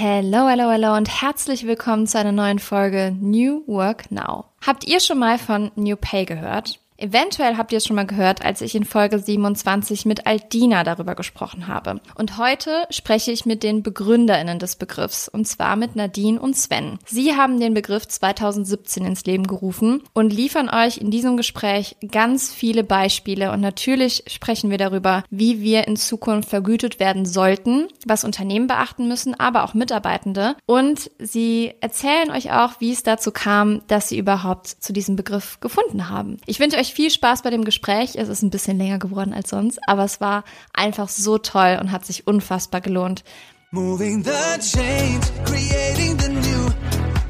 Hello, hello, hello und herzlich willkommen zu einer neuen Folge New Work Now. Habt ihr schon mal von New Pay gehört? Eventuell habt ihr es schon mal gehört, als ich in Folge 27 mit Aldina darüber gesprochen habe. Und heute spreche ich mit den Begründerinnen des Begriffs, und zwar mit Nadine und Sven. Sie haben den Begriff 2017 ins Leben gerufen und liefern euch in diesem Gespräch ganz viele Beispiele. Und natürlich sprechen wir darüber, wie wir in Zukunft vergütet werden sollten, was Unternehmen beachten müssen, aber auch Mitarbeitende. Und sie erzählen euch auch, wie es dazu kam, dass sie überhaupt zu diesem Begriff gefunden haben. Ich wünsche euch euch viel Spaß bei dem Gespräch. Es ist ein bisschen länger geworden als sonst, aber es war einfach so toll und hat sich unfassbar gelohnt. Moving the change, creating the new.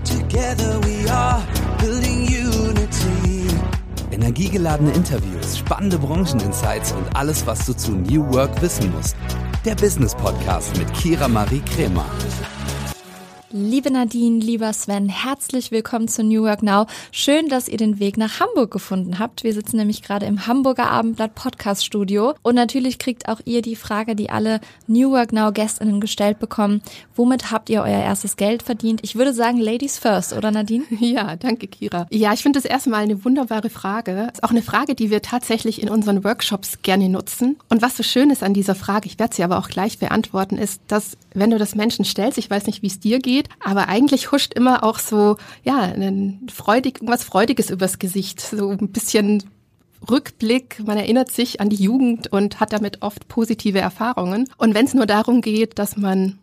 Together we are building unity. Energiegeladene Interviews, spannende Brancheninsights und alles, was du zu New Work wissen musst. Der Business Podcast mit Kira Marie Kremer. Liebe Nadine, lieber Sven, herzlich willkommen zu New Work Now. Schön, dass ihr den Weg nach Hamburg gefunden habt. Wir sitzen nämlich gerade im Hamburger Abendblatt Podcast Studio und natürlich kriegt auch ihr die Frage, die alle New Work Now Gästinnen gestellt bekommen. Womit habt ihr euer erstes Geld verdient? Ich würde sagen Ladies first, oder Nadine? Ja, danke Kira. Ja, ich finde das erstmal eine wunderbare Frage. Ist auch eine Frage, die wir tatsächlich in unseren Workshops gerne nutzen. Und was so schön ist an dieser Frage, ich werde sie aber auch gleich beantworten, ist, dass wenn du das Menschen stellst, ich weiß nicht, wie es dir geht, Aber eigentlich huscht immer auch so, ja, ein freudig, irgendwas Freudiges übers Gesicht. So ein bisschen Rückblick, man erinnert sich an die Jugend und hat damit oft positive Erfahrungen. Und wenn es nur darum geht, dass man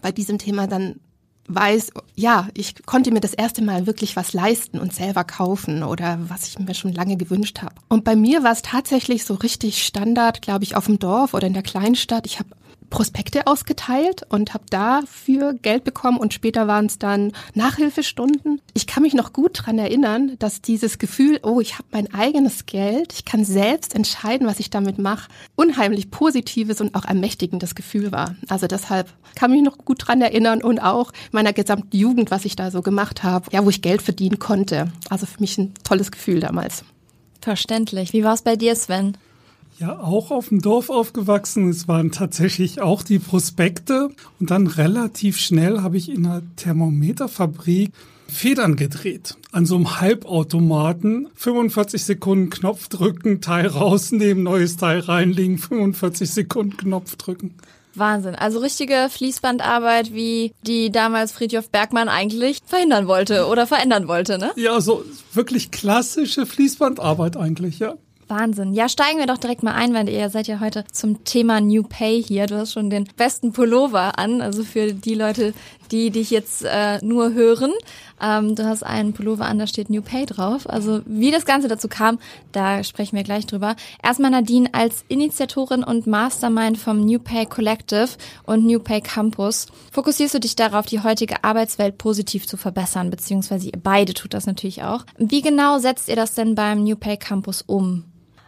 bei diesem Thema dann weiß, ja, ich konnte mir das erste Mal wirklich was leisten und selber kaufen oder was ich mir schon lange gewünscht habe. Und bei mir war es tatsächlich so richtig Standard, glaube ich, auf dem Dorf oder in der Kleinstadt. Ich habe Prospekte ausgeteilt und habe dafür Geld bekommen und später waren es dann Nachhilfestunden. Ich kann mich noch gut dran erinnern, dass dieses Gefühl, oh, ich habe mein eigenes Geld, ich kann selbst entscheiden, was ich damit mache, unheimlich positives und auch ermächtigendes Gefühl war. Also deshalb kann mich noch gut dran erinnern und auch meiner gesamten Jugend, was ich da so gemacht habe, ja, wo ich Geld verdienen konnte. Also für mich ein tolles Gefühl damals. Verständlich. Wie war es bei dir, Sven? Ja, auch auf dem Dorf aufgewachsen. Es waren tatsächlich auch die Prospekte. Und dann relativ schnell habe ich in einer Thermometerfabrik Federn gedreht. An so einem Halbautomaten. 45 Sekunden Knopf drücken, Teil rausnehmen, neues Teil reinlegen, 45 Sekunden Knopf drücken. Wahnsinn. Also richtige Fließbandarbeit, wie die damals Friedhof Bergmann eigentlich verhindern wollte oder verändern wollte, ne? Ja, so wirklich klassische Fließbandarbeit eigentlich, ja. Wahnsinn. Ja, steigen wir doch direkt mal ein, weil ihr seid ja heute zum Thema New Pay hier. Du hast schon den besten Pullover an, also für die Leute, die dich jetzt äh, nur hören. Ähm, du hast einen Pullover an, da steht New Pay drauf. Also wie das Ganze dazu kam, da sprechen wir gleich drüber. Erstmal Nadine als Initiatorin und Mastermind vom New Pay Collective und New Pay Campus. Fokussierst du dich darauf, die heutige Arbeitswelt positiv zu verbessern, beziehungsweise ihr beide tut das natürlich auch. Wie genau setzt ihr das denn beim New Pay Campus um?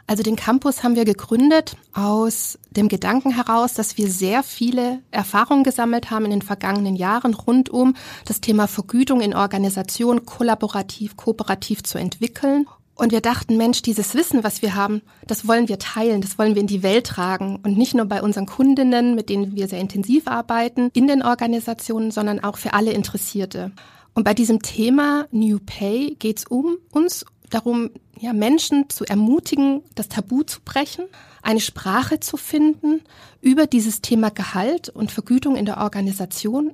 Also den Campus haben wir gegründet aus dem Gedanken heraus, dass wir sehr viele Erfahrungen gesammelt haben in den vergangenen Jahren rund um das Thema Vergütung in Organisationen kollaborativ, kooperativ zu entwickeln. Und wir dachten, Mensch, dieses Wissen, was wir haben, das wollen wir teilen, das wollen wir in die Welt tragen. Und nicht nur bei unseren Kundinnen, mit denen wir sehr intensiv arbeiten, in den Organisationen, sondern auch für alle Interessierte. Und bei diesem Thema New Pay geht es um uns darum, ja, Menschen zu ermutigen, das Tabu zu brechen, eine Sprache zu finden, über dieses Thema Gehalt und Vergütung in der Organisation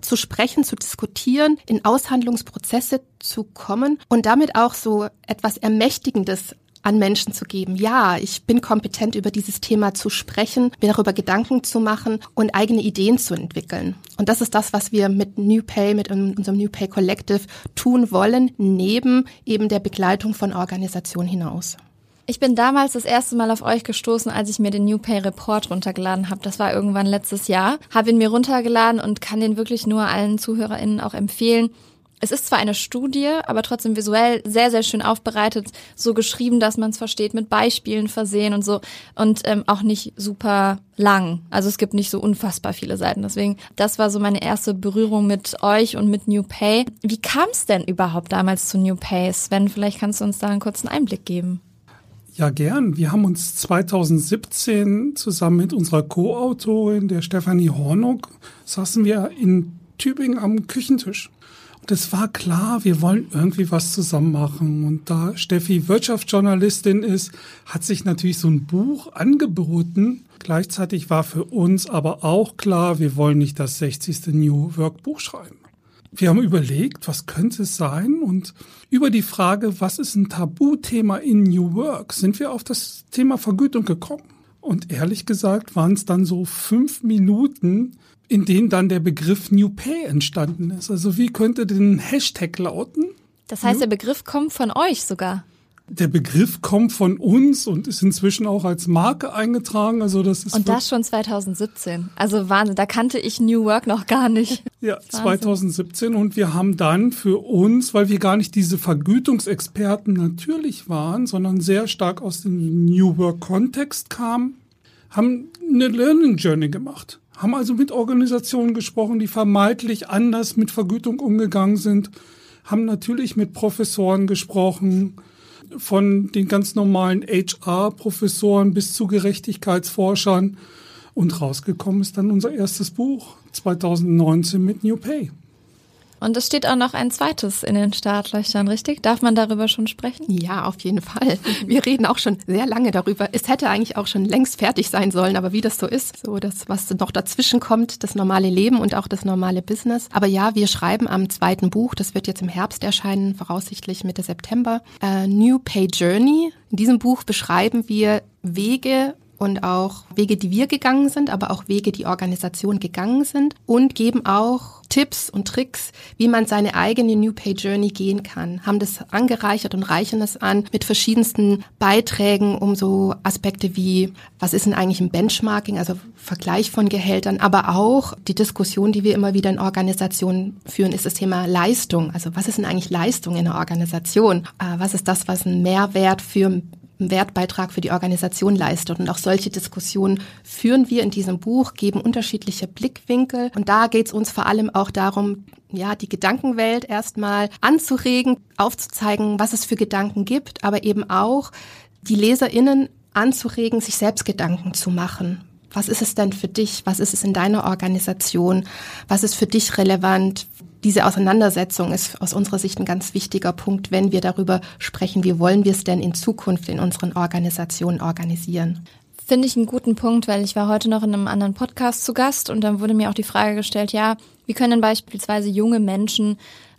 zu sprechen, zu diskutieren, in Aushandlungsprozesse zu kommen und damit auch so etwas Ermächtigendes an Menschen zu geben. Ja, ich bin kompetent, über dieses Thema zu sprechen, mir darüber Gedanken zu machen und eigene Ideen zu entwickeln. Und das ist das, was wir mit New Pay, mit unserem New Pay Collective tun wollen, neben eben der Begleitung von Organisationen hinaus. Ich bin damals das erste Mal auf euch gestoßen, als ich mir den New Pay Report runtergeladen habe. Das war irgendwann letztes Jahr. Habe ihn mir runtergeladen und kann den wirklich nur allen ZuhörerInnen auch empfehlen. Es ist zwar eine Studie, aber trotzdem visuell sehr, sehr schön aufbereitet, so geschrieben, dass man es versteht, mit Beispielen versehen und so und ähm, auch nicht super lang. Also es gibt nicht so unfassbar viele Seiten. Deswegen, das war so meine erste Berührung mit euch und mit New Pay. Wie kam es denn überhaupt damals zu New Pay? Sven, vielleicht kannst du uns da einen kurzen Einblick geben. Ja, gern. Wir haben uns 2017 zusammen mit unserer Co-Autorin, der Stefanie Hornock, saßen wir in Tübingen am Küchentisch. Es war klar, wir wollen irgendwie was zusammen machen. Und da Steffi Wirtschaftsjournalistin ist, hat sich natürlich so ein Buch angeboten. Gleichzeitig war für uns aber auch klar, wir wollen nicht das 60. New Work Buch schreiben. Wir haben überlegt, was könnte es sein? Und über die Frage, was ist ein Tabuthema in New Work, sind wir auf das Thema Vergütung gekommen. Und ehrlich gesagt waren es dann so fünf Minuten, in denen dann der Begriff New Pay entstanden ist. Also wie könnte denn Hashtag lauten? Das heißt, der Begriff kommt von euch sogar. Der Begriff kommt von uns und ist inzwischen auch als Marke eingetragen. Also das ist und das schon 2017. Also Wahnsinn, da kannte ich New Work noch gar nicht. Ja, 2017 und wir haben dann für uns, weil wir gar nicht diese Vergütungsexperten natürlich waren, sondern sehr stark aus dem New Work Kontext kamen, haben eine Learning Journey gemacht. Haben also mit Organisationen gesprochen, die vermeintlich anders mit Vergütung umgegangen sind, haben natürlich mit Professoren gesprochen, von den ganz normalen HR-Professoren bis zu Gerechtigkeitsforschern. Und rausgekommen ist dann unser erstes Buch 2019 mit New Pay. Und es steht auch noch ein zweites in den Startlöchern, richtig? Darf man darüber schon sprechen? Ja, auf jeden Fall. Wir reden auch schon sehr lange darüber. Es hätte eigentlich auch schon längst fertig sein sollen, aber wie das so ist, so das, was noch dazwischen kommt, das normale Leben und auch das normale Business. Aber ja, wir schreiben am zweiten Buch, das wird jetzt im Herbst erscheinen, voraussichtlich Mitte September, äh, New Pay Journey. In diesem Buch beschreiben wir Wege, und auch Wege, die wir gegangen sind, aber auch Wege, die Organisation gegangen sind und geben auch Tipps und Tricks, wie man seine eigene New Pay Journey gehen kann. Haben das angereichert und reichen es an mit verschiedensten Beiträgen um so Aspekte wie, was ist denn eigentlich ein Benchmarking, also Vergleich von Gehältern, aber auch die Diskussion, die wir immer wieder in Organisationen führen, ist das Thema Leistung. Also was ist denn eigentlich Leistung in einer Organisation? Äh, was ist das, was ein Mehrwert für Wertbeitrag für die Organisation leistet. Und auch solche Diskussionen führen wir in diesem Buch, geben unterschiedliche Blickwinkel. Und da geht es uns vor allem auch darum, ja, die Gedankenwelt erstmal anzuregen, aufzuzeigen, was es für Gedanken gibt, aber eben auch die LeserInnen anzuregen, sich selbst Gedanken zu machen. Was ist es denn für dich? Was ist es in deiner Organisation? Was ist für dich relevant? Diese Auseinandersetzung ist aus unserer Sicht ein ganz wichtiger Punkt, wenn wir darüber sprechen, wie wollen wir es denn in Zukunft in unseren Organisationen organisieren. Finde ich einen guten Punkt, weil ich war heute noch in einem anderen Podcast zu Gast und dann wurde mir auch die Frage gestellt, ja, wie können beispielsweise junge Menschen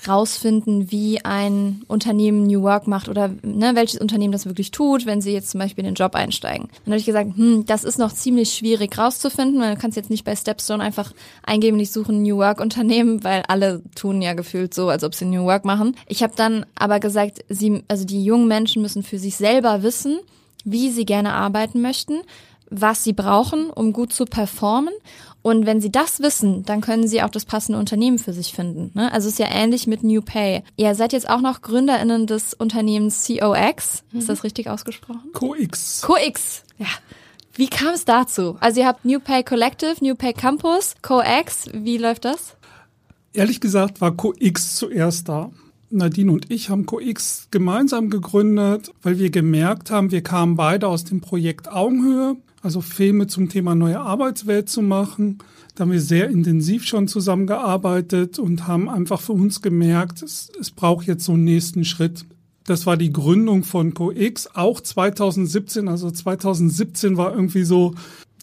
rausfinden, wie ein Unternehmen New Work macht oder ne, welches Unternehmen das wirklich tut, wenn sie jetzt zum Beispiel in den Job einsteigen. Dann habe ich gesagt, hm, das ist noch ziemlich schwierig rauszufinden, weil du kannst jetzt nicht bei Stepstone einfach eingeben, ich suche ein New Work Unternehmen, weil alle tun ja gefühlt so, als ob sie New Work machen. Ich habe dann aber gesagt, sie, also die jungen Menschen müssen für sich selber wissen, wie sie gerne arbeiten möchten, was sie brauchen, um gut zu performen. Und wenn sie das wissen, dann können sie auch das passende Unternehmen für sich finden. Ne? Also ist ja ähnlich mit New Pay. Ihr seid jetzt auch noch GründerInnen des Unternehmens COX. Mhm. Ist das richtig ausgesprochen? COX. COX, ja. Wie kam es dazu? Also ihr habt New Pay Collective, New Pay Campus, COX. Wie läuft das? Ehrlich gesagt war COX zuerst da. Nadine und ich haben CoX gemeinsam gegründet, weil wir gemerkt haben, wir kamen beide aus dem Projekt Augenhöhe, also Filme zum Thema neue Arbeitswelt zu machen. Da haben wir sehr intensiv schon zusammengearbeitet und haben einfach für uns gemerkt, es, es braucht jetzt so einen nächsten Schritt. Das war die Gründung von CoX, auch 2017. Also 2017 war irgendwie so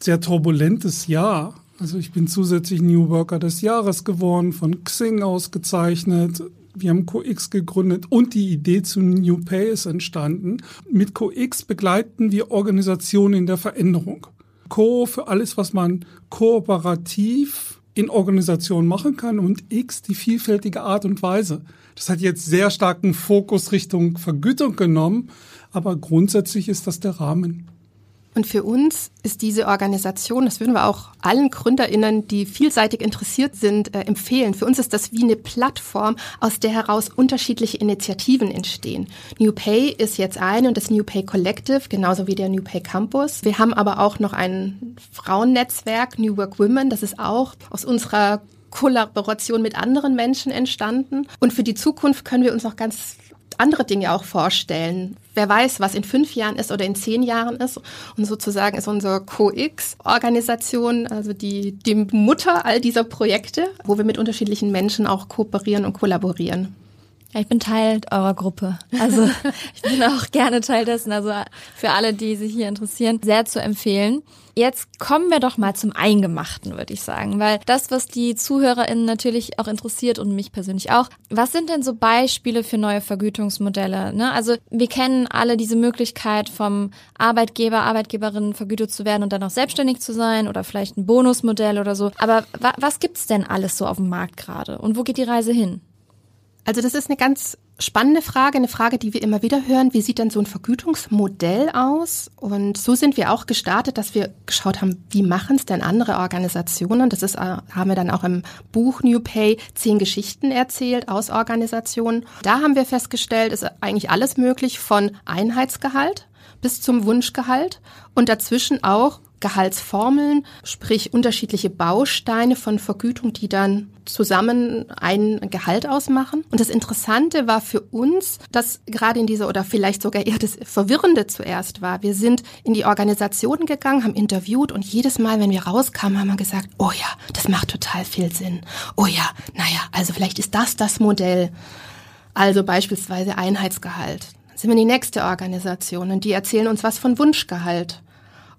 sehr turbulentes Jahr. Also ich bin zusätzlich New Worker des Jahres geworden, von Xing ausgezeichnet wir haben CoX gegründet und die Idee zu New Pay ist entstanden. Mit CoX begleiten wir Organisationen in der Veränderung. Co für alles, was man kooperativ in Organisationen machen kann und X die vielfältige Art und Weise. Das hat jetzt sehr starken Fokus Richtung Vergütung genommen, aber grundsätzlich ist das der Rahmen. Und für uns ist diese Organisation, das würden wir auch allen GründerInnen, die vielseitig interessiert sind, äh, empfehlen. Für uns ist das wie eine Plattform, aus der heraus unterschiedliche Initiativen entstehen. New Pay ist jetzt eine und das New Pay Collective, genauso wie der New Pay Campus. Wir haben aber auch noch ein Frauennetzwerk, New Work Women, das ist auch aus unserer Kollaboration mit anderen Menschen entstanden. Und für die Zukunft können wir uns noch ganz andere Dinge auch vorstellen. Wer weiß, was in fünf Jahren ist oder in zehn Jahren ist. Und sozusagen ist unsere CoX-Organisation, also die, die Mutter all dieser Projekte, wo wir mit unterschiedlichen Menschen auch kooperieren und kollaborieren. Ja, ich bin Teil eurer Gruppe. Also ich bin auch gerne Teil dessen. Also für alle, die sich hier interessieren, sehr zu empfehlen. Jetzt kommen wir doch mal zum Eingemachten, würde ich sagen, weil das, was die ZuhörerInnen natürlich auch interessiert und mich persönlich auch, was sind denn so Beispiele für neue Vergütungsmodelle? Ne? Also wir kennen alle diese Möglichkeit vom Arbeitgeber, Arbeitgeberin vergütet zu werden und dann auch selbstständig zu sein oder vielleicht ein Bonusmodell oder so. Aber wa was gibt's denn alles so auf dem Markt gerade und wo geht die Reise hin? Also das ist eine ganz spannende Frage, eine Frage, die wir immer wieder hören. Wie sieht denn so ein Vergütungsmodell aus? Und so sind wir auch gestartet, dass wir geschaut haben, wie machen es denn andere Organisationen? Das ist, äh, haben wir dann auch im Buch New Pay zehn Geschichten erzählt aus Organisationen. Da haben wir festgestellt, ist eigentlich alles möglich von Einheitsgehalt bis zum Wunschgehalt und dazwischen auch Gehaltsformeln, sprich unterschiedliche Bausteine von Vergütung, die dann zusammen ein Gehalt ausmachen. Und das Interessante war für uns, dass gerade in dieser oder vielleicht sogar eher das Verwirrende zuerst war. Wir sind in die Organisationen gegangen, haben interviewt und jedes Mal, wenn wir rauskamen, haben wir gesagt, oh ja, das macht total viel Sinn. Oh ja, naja, also vielleicht ist das das Modell. Also beispielsweise Einheitsgehalt. Dann sind wir in die nächste Organisation und die erzählen uns was von Wunschgehalt.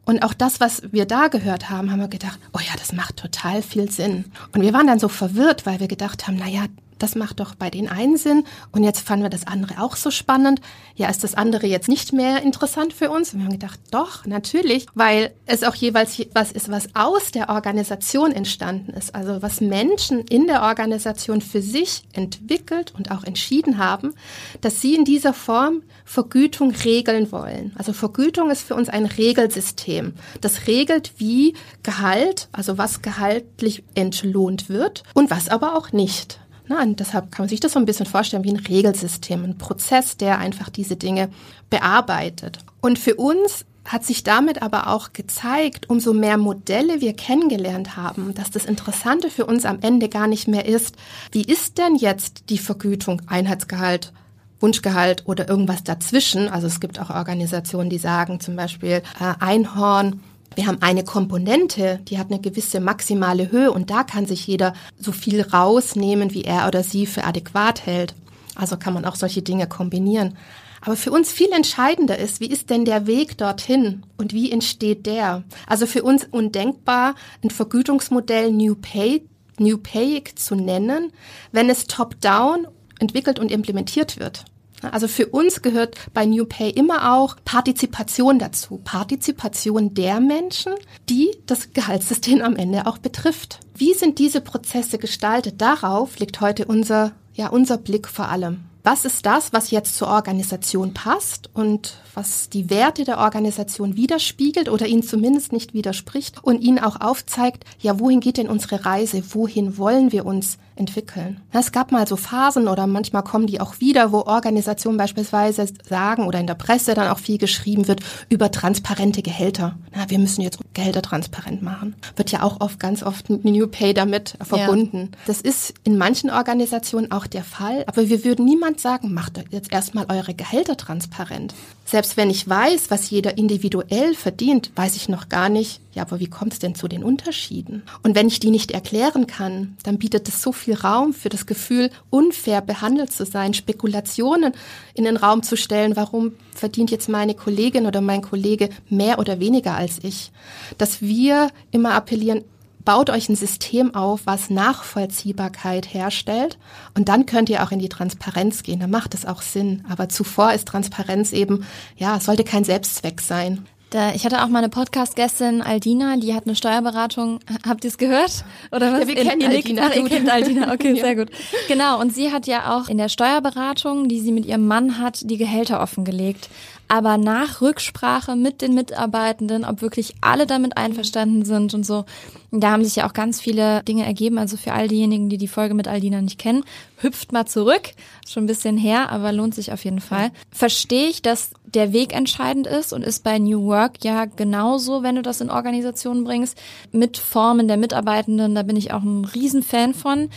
Und auch das, was wir da gehört haben, haben wir gedacht, oh ja, das macht total viel Sinn. Und wir waren dann so verwirrt, weil wir gedacht haben, na ja, das macht doch bei den einen Sinn und jetzt fanden wir das andere auch so spannend. Ja, ist das andere jetzt nicht mehr interessant für uns? Und wir haben gedacht, doch, natürlich, weil es auch jeweils was ist, was aus der Organisation entstanden ist. Also was Menschen in der Organisation für sich entwickelt und auch entschieden haben, dass sie in dieser Form Vergütung regeln wollen. Also Vergütung ist für uns ein Regelsystem. Das regelt, wie Gehalt, also was gehaltlich entlohnt wird und was aber auch nicht. Na, und deshalb kann man sich das so ein bisschen vorstellen wie ein Regelsystem, ein Prozess, der einfach diese Dinge bearbeitet. Und für uns hat sich damit aber auch gezeigt, umso mehr Modelle wir kennengelernt haben, dass das Interessante für uns am Ende gar nicht mehr ist, wie ist denn jetzt die Vergütung, Einheitsgehalt, Wunschgehalt oder irgendwas dazwischen. Also es gibt auch Organisationen, die sagen zum Beispiel äh, Einhorn wir haben eine Komponente, die hat eine gewisse maximale Höhe und da kann sich jeder so viel rausnehmen, wie er oder sie für adäquat hält. Also kann man auch solche Dinge kombinieren. Aber für uns viel entscheidender ist, wie ist denn der Weg dorthin und wie entsteht der? Also für uns undenkbar, ein Vergütungsmodell New Pay, New Payig zu nennen, wenn es top-down entwickelt und implementiert wird. Also für uns gehört bei New Pay immer auch Partizipation dazu. Partizipation der Menschen, die das Gehaltssystem am Ende auch betrifft. Wie sind diese Prozesse gestaltet? Darauf liegt heute unser, ja, unser Blick vor allem was ist das, was jetzt zur Organisation passt und was die Werte der Organisation widerspiegelt oder ihnen zumindest nicht widerspricht und ihnen auch aufzeigt, ja, wohin geht denn unsere Reise, wohin wollen wir uns entwickeln. Es gab mal so Phasen oder manchmal kommen die auch wieder, wo Organisationen beispielsweise sagen oder in der Presse dann auch viel geschrieben wird über transparente Gehälter. Na, wir müssen jetzt Gehälter transparent machen. Wird ja auch oft, ganz oft New Pay damit verbunden. Ja. Das ist in manchen Organisationen auch der Fall, aber wir würden niemand niemand sagen, macht jetzt erstmal eure Gehälter transparent. Selbst wenn ich weiß, was jeder individuell verdient, weiß ich noch gar nicht, ja, aber wie kommt es denn zu den Unterschieden? Und wenn ich die nicht erklären kann, dann bietet es so viel Raum für das Gefühl, unfair behandelt zu sein, Spekulationen in den Raum zu stellen, warum verdient jetzt meine Kollegin oder mein Kollege mehr oder weniger als ich. Dass wir immer appellieren, baut euch ein System auf, was Nachvollziehbarkeit herstellt und dann könnt ihr auch in die Transparenz gehen. Da macht es auch Sinn. Aber zuvor ist Transparenz eben, ja, sollte kein Selbstzweck sein. Ich hatte auch mal eine Podcast-Gästin, Aldina, die hat eine Steuerberatung. Habt ihr es gehört? Oder was? Ja, wir kennen ihr, Aldina. Ach, ihr kennt Aldina, okay, ja. sehr gut. Genau, und sie hat ja auch in der Steuerberatung, die sie mit ihrem Mann hat, die Gehälter offengelegt aber nach Rücksprache mit den Mitarbeitenden, ob wirklich alle damit einverstanden sind und so. Da haben sich ja auch ganz viele Dinge ergeben. Also für all diejenigen, die die Folge mit Aldina nicht kennen, hüpft mal zurück. Schon ein bisschen her, aber lohnt sich auf jeden Fall. Verstehe ich, dass der Weg entscheidend ist und ist bei New Work ja genauso, wenn du das in Organisationen bringst, mit Formen der Mitarbeitenden. Da bin ich auch ein Riesenfan von.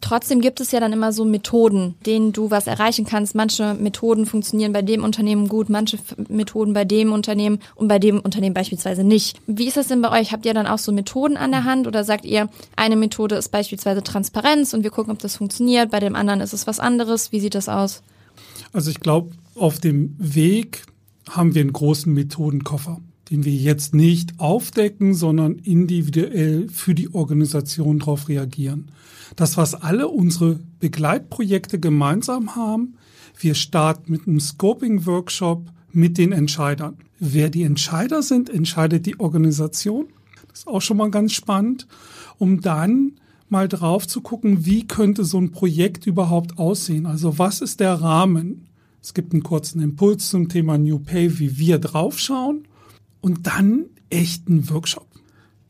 Trotzdem gibt es ja dann immer so Methoden, denen du was erreichen kannst. Manche Methoden funktionieren bei dem Unternehmen gut, manche Methoden bei dem Unternehmen und bei dem Unternehmen beispielsweise nicht. Wie ist das denn bei euch? Habt ihr dann auch so Methoden an der Hand oder sagt ihr, eine Methode ist beispielsweise Transparenz und wir gucken, ob das funktioniert, bei dem anderen ist es was anderes? Wie sieht das aus? Also ich glaube, auf dem Weg haben wir einen großen Methodenkoffer den wir jetzt nicht aufdecken, sondern individuell für die Organisation darauf reagieren. Das, was alle unsere Begleitprojekte gemeinsam haben, wir starten mit einem Scoping-Workshop mit den Entscheidern. Wer die Entscheider sind, entscheidet die Organisation. Das ist auch schon mal ganz spannend, um dann mal drauf zu gucken, wie könnte so ein Projekt überhaupt aussehen? Also was ist der Rahmen? Es gibt einen kurzen Impuls zum Thema New Pay, wie wir draufschauen und dann echten Workshop.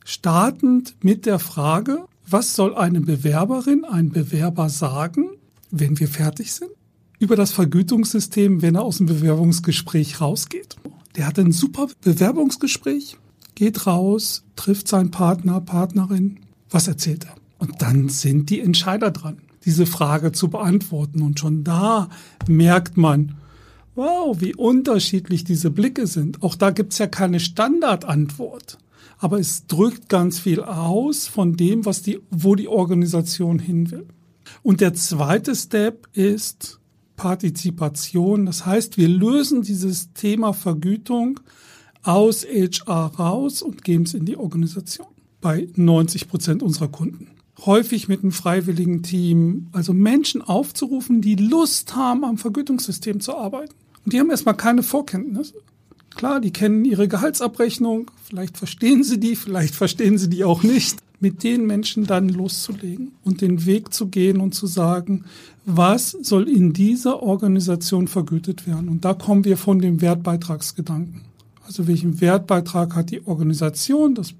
Startend mit der Frage, was soll eine Bewerberin, ein Bewerber sagen, wenn wir fertig sind? Über das Vergütungssystem, wenn er aus dem Bewerbungsgespräch rausgeht. Der hat ein super Bewerbungsgespräch, geht raus, trifft seinen Partner, Partnerin. Was erzählt er? Und dann sind die Entscheider dran, diese Frage zu beantworten. Und schon da merkt man, wow, wie unterschiedlich diese Blicke sind. Auch da gibt's ja keine Standardantwort. Aber es drückt ganz viel aus von dem, was die, wo die Organisation hin will. Und der zweite Step ist Partizipation. Das heißt, wir lösen dieses Thema Vergütung aus HR raus und geben es in die Organisation. Bei 90 Prozent unserer Kunden. Häufig mit einem freiwilligen Team, also Menschen aufzurufen, die Lust haben, am Vergütungssystem zu arbeiten. Und die haben erstmal keine Vorkenntnis. Klar, die kennen ihre Gehaltsabrechnung, vielleicht verstehen sie die, vielleicht verstehen sie die auch nicht. Mit den Menschen dann loszulegen und den Weg zu gehen und zu sagen, was soll in dieser Organisation vergütet werden? Und da kommen wir von dem Wertbeitragsgedanken. Also welchen Wertbeitrag hat die Organisation? Das,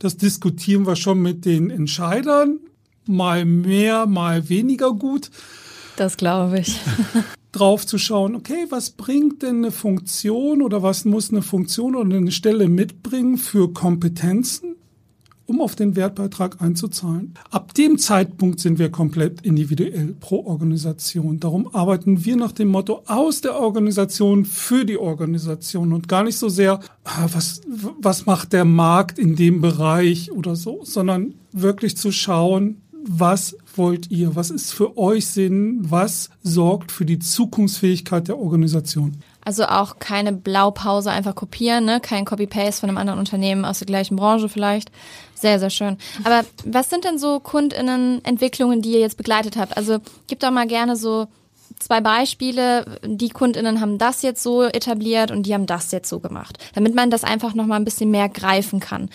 das diskutieren wir schon mit den Entscheidern. Mal mehr, mal weniger gut. Das glaube ich. drauf zu schauen, okay, was bringt denn eine Funktion oder was muss eine Funktion oder eine Stelle mitbringen für Kompetenzen, um auf den Wertbeitrag einzuzahlen. Ab dem Zeitpunkt sind wir komplett individuell pro Organisation. Darum arbeiten wir nach dem Motto aus der Organisation für die Organisation und gar nicht so sehr, ah, was, was macht der Markt in dem Bereich oder so, sondern wirklich zu schauen, was wollt ihr? Was ist für euch Sinn? Was sorgt für die Zukunftsfähigkeit der Organisation? Also auch keine Blaupause einfach kopieren, ne? kein Copy-Paste von einem anderen Unternehmen aus der gleichen Branche vielleicht. Sehr, sehr schön. Aber was sind denn so KundInnen-Entwicklungen, die ihr jetzt begleitet habt? Also gibt doch mal gerne so zwei Beispiele. Die KundInnen haben das jetzt so etabliert und die haben das jetzt so gemacht. Damit man das einfach nochmal ein bisschen mehr greifen kann.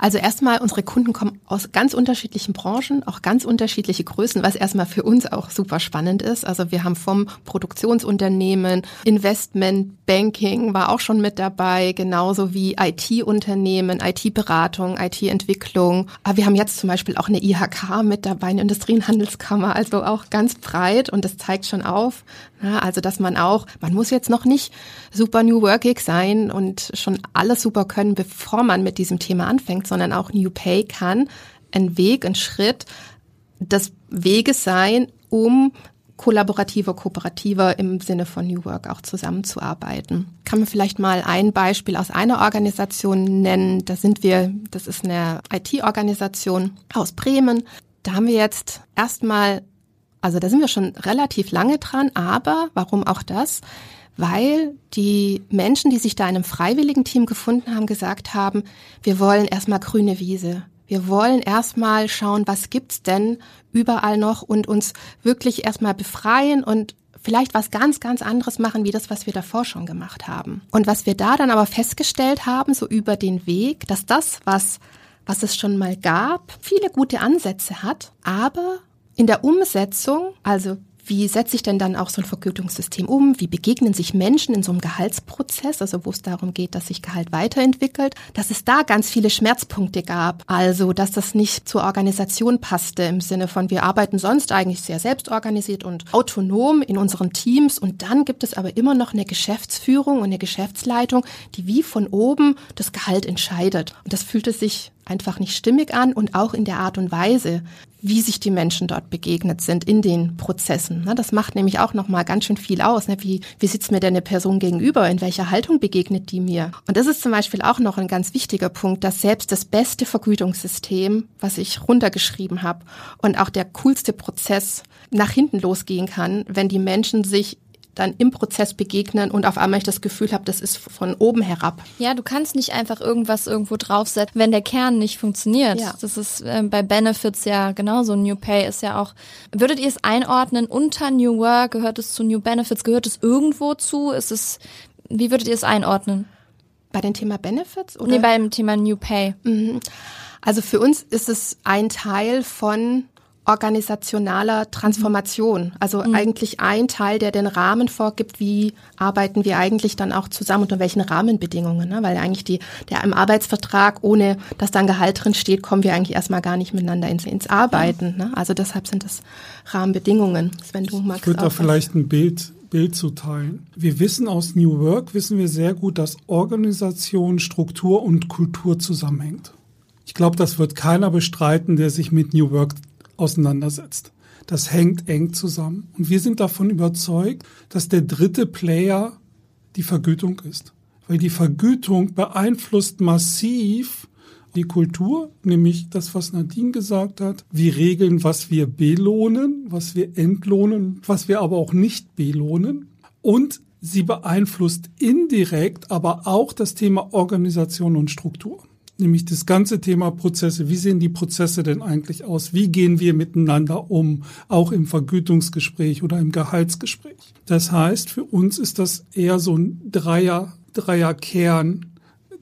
Also erstmal, unsere Kunden kommen aus ganz unterschiedlichen Branchen, auch ganz unterschiedliche Größen, was erstmal für uns auch super spannend ist. Also wir haben vom Produktionsunternehmen, Investment, Banking war auch schon mit dabei, genauso wie IT-Unternehmen, IT-Beratung, IT-Entwicklung. Aber wir haben jetzt zum Beispiel auch eine IHK mit dabei, eine Industrie- und Handelskammer, also auch ganz breit und das zeigt schon auf, ja, also dass man auch, man muss jetzt noch nicht super New Workig sein und schon alles super können, bevor man mit diesem Thema anfängt, sondern auch New Pay kann ein Weg, ein Schritt des Weges sein, um kollaborativer, kooperativer im Sinne von New Work auch zusammenzuarbeiten. Kann man vielleicht mal ein Beispiel aus einer Organisation nennen. Da sind wir, das ist eine IT-Organisation aus Bremen. Da haben wir jetzt erstmal also da sind wir schon relativ lange dran, aber warum auch das? Weil die Menschen, die sich da in einem freiwilligen Team gefunden haben, gesagt haben, wir wollen erstmal grüne Wiese. Wir wollen erstmal schauen, was gibt's denn überall noch und uns wirklich erstmal befreien und vielleicht was ganz, ganz anderes machen, wie das, was wir davor schon gemacht haben. Und was wir da dann aber festgestellt haben, so über den Weg, dass das, was, was es schon mal gab, viele gute Ansätze hat, aber in der Umsetzung, also wie setze ich denn dann auch so ein Vergütungssystem um? Wie begegnen sich Menschen in so einem Gehaltsprozess, also wo es darum geht, dass sich Gehalt weiterentwickelt, dass es da ganz viele Schmerzpunkte gab. Also, dass das nicht zur Organisation passte im Sinne von, wir arbeiten sonst eigentlich sehr selbstorganisiert und autonom in unseren Teams und dann gibt es aber immer noch eine Geschäftsführung und eine Geschäftsleitung, die wie von oben das Gehalt entscheidet. Und das fühlte sich einfach nicht stimmig an und auch in der Art und Weise, wie sich die Menschen dort begegnet sind in den Prozessen. Das macht nämlich auch nochmal ganz schön viel aus. Ne? Wie, wie sitzt mir denn eine Person gegenüber? In welcher Haltung begegnet die mir? Und das ist zum Beispiel auch noch ein ganz wichtiger Punkt, dass selbst das beste Vergütungssystem, was ich runtergeschrieben habe und auch der coolste Prozess nach hinten losgehen kann, wenn die Menschen sich dann im Prozess begegnen und auf einmal ich das Gefühl habe, das ist von oben herab. Ja, du kannst nicht einfach irgendwas irgendwo draufsetzen, wenn der Kern nicht funktioniert. Ja. Das ist äh, bei Benefits ja genauso. New Pay ist ja auch. Würdet ihr es einordnen unter New Work? Gehört es zu New Benefits? Gehört es irgendwo zu? Ist es, wie würdet ihr es einordnen? Bei dem Thema Benefits? Oder? Nee, beim Thema New Pay. Mhm. Also für uns ist es ein Teil von organisationaler Transformation. Also mhm. eigentlich ein Teil, der den Rahmen vorgibt, wie arbeiten wir eigentlich dann auch zusammen, unter welchen Rahmenbedingungen. Ne? Weil eigentlich die, der im Arbeitsvertrag, ohne dass dann Gehalt drin steht, kommen wir eigentlich erstmal gar nicht miteinander ins, ins Arbeiten. Ne? Also deshalb sind das Rahmenbedingungen. Sven, du magst ich würde da vielleicht ein Bild Bild zu teilen. Wir wissen aus New Work, wissen wir sehr gut, dass Organisation, Struktur und Kultur zusammenhängt. Ich glaube, das wird keiner bestreiten, der sich mit New Work auseinandersetzt. Das hängt eng zusammen. Und wir sind davon überzeugt, dass der dritte Player die Vergütung ist. Weil die Vergütung beeinflusst massiv die Kultur, nämlich das, was Nadine gesagt hat. Wir regeln, was wir belohnen, was wir entlohnen, was wir aber auch nicht belohnen. Und sie beeinflusst indirekt aber auch das Thema Organisation und Struktur nämlich das ganze Thema Prozesse. Wie sehen die Prozesse denn eigentlich aus? Wie gehen wir miteinander um, auch im Vergütungsgespräch oder im Gehaltsgespräch? Das heißt, für uns ist das eher so ein Dreier, Dreierkern,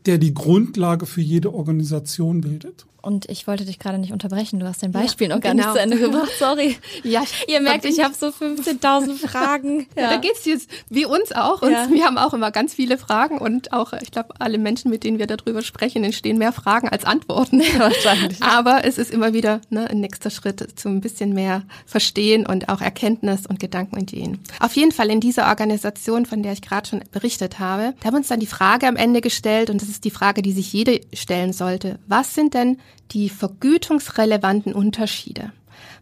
der die Grundlage für jede Organisation bildet. Und ich wollte dich gerade nicht unterbrechen. Du hast den Beispiel ja, noch gar genau. nicht zu Ende gebracht. Sorry. Ja, ihr merkt, ich habe so 15.000 Fragen. Ja. ja. da geht's jetzt wie uns auch. Und ja. wir haben auch immer ganz viele Fragen und auch, ich glaube, alle Menschen, mit denen wir darüber sprechen, entstehen mehr Fragen als Antworten. Wahrscheinlich. Aber es ist immer wieder ne, ein nächster Schritt zu ein bisschen mehr Verstehen und auch Erkenntnis und Gedankenideen. Auf jeden Fall in dieser Organisation, von der ich gerade schon berichtet habe, da haben wir uns dann die Frage am Ende gestellt und das ist die Frage, die sich jede stellen sollte. Was sind denn die vergütungsrelevanten Unterschiede.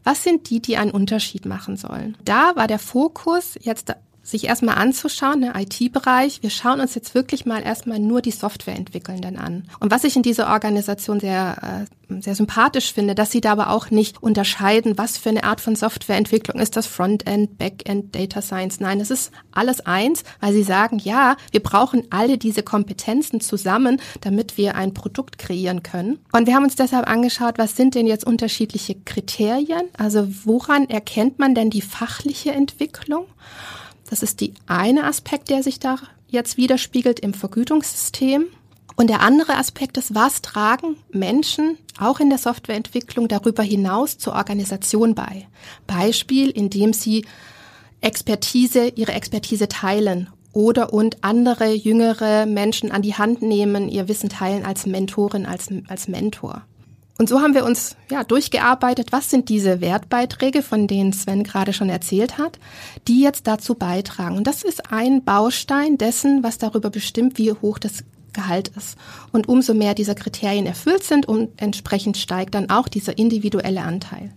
Was sind die, die einen Unterschied machen sollen? Da war der Fokus jetzt sich erstmal anzuschauen, der IT-Bereich. Wir schauen uns jetzt wirklich mal erstmal nur die Softwareentwickelnden an. Und was ich in dieser Organisation sehr, äh, sehr sympathisch finde, dass sie da aber auch nicht unterscheiden, was für eine Art von Softwareentwicklung ist das Frontend, Backend, Data Science. Nein, es ist alles eins, weil sie sagen, ja, wir brauchen alle diese Kompetenzen zusammen, damit wir ein Produkt kreieren können. Und wir haben uns deshalb angeschaut, was sind denn jetzt unterschiedliche Kriterien? Also woran erkennt man denn die fachliche Entwicklung? Das ist die eine Aspekt, der sich da jetzt widerspiegelt im Vergütungssystem. Und der andere Aspekt ist, was tragen Menschen auch in der Softwareentwicklung darüber hinaus zur Organisation bei? Beispiel, indem sie Expertise, ihre Expertise teilen oder und andere jüngere Menschen an die Hand nehmen, ihr Wissen teilen als Mentorin, als, als Mentor. Und so haben wir uns ja durchgearbeitet, was sind diese Wertbeiträge, von denen Sven gerade schon erzählt hat, die jetzt dazu beitragen. Und das ist ein Baustein dessen, was darüber bestimmt, wie hoch das Gehalt ist. Und umso mehr dieser Kriterien erfüllt sind, um entsprechend steigt dann auch dieser individuelle Anteil.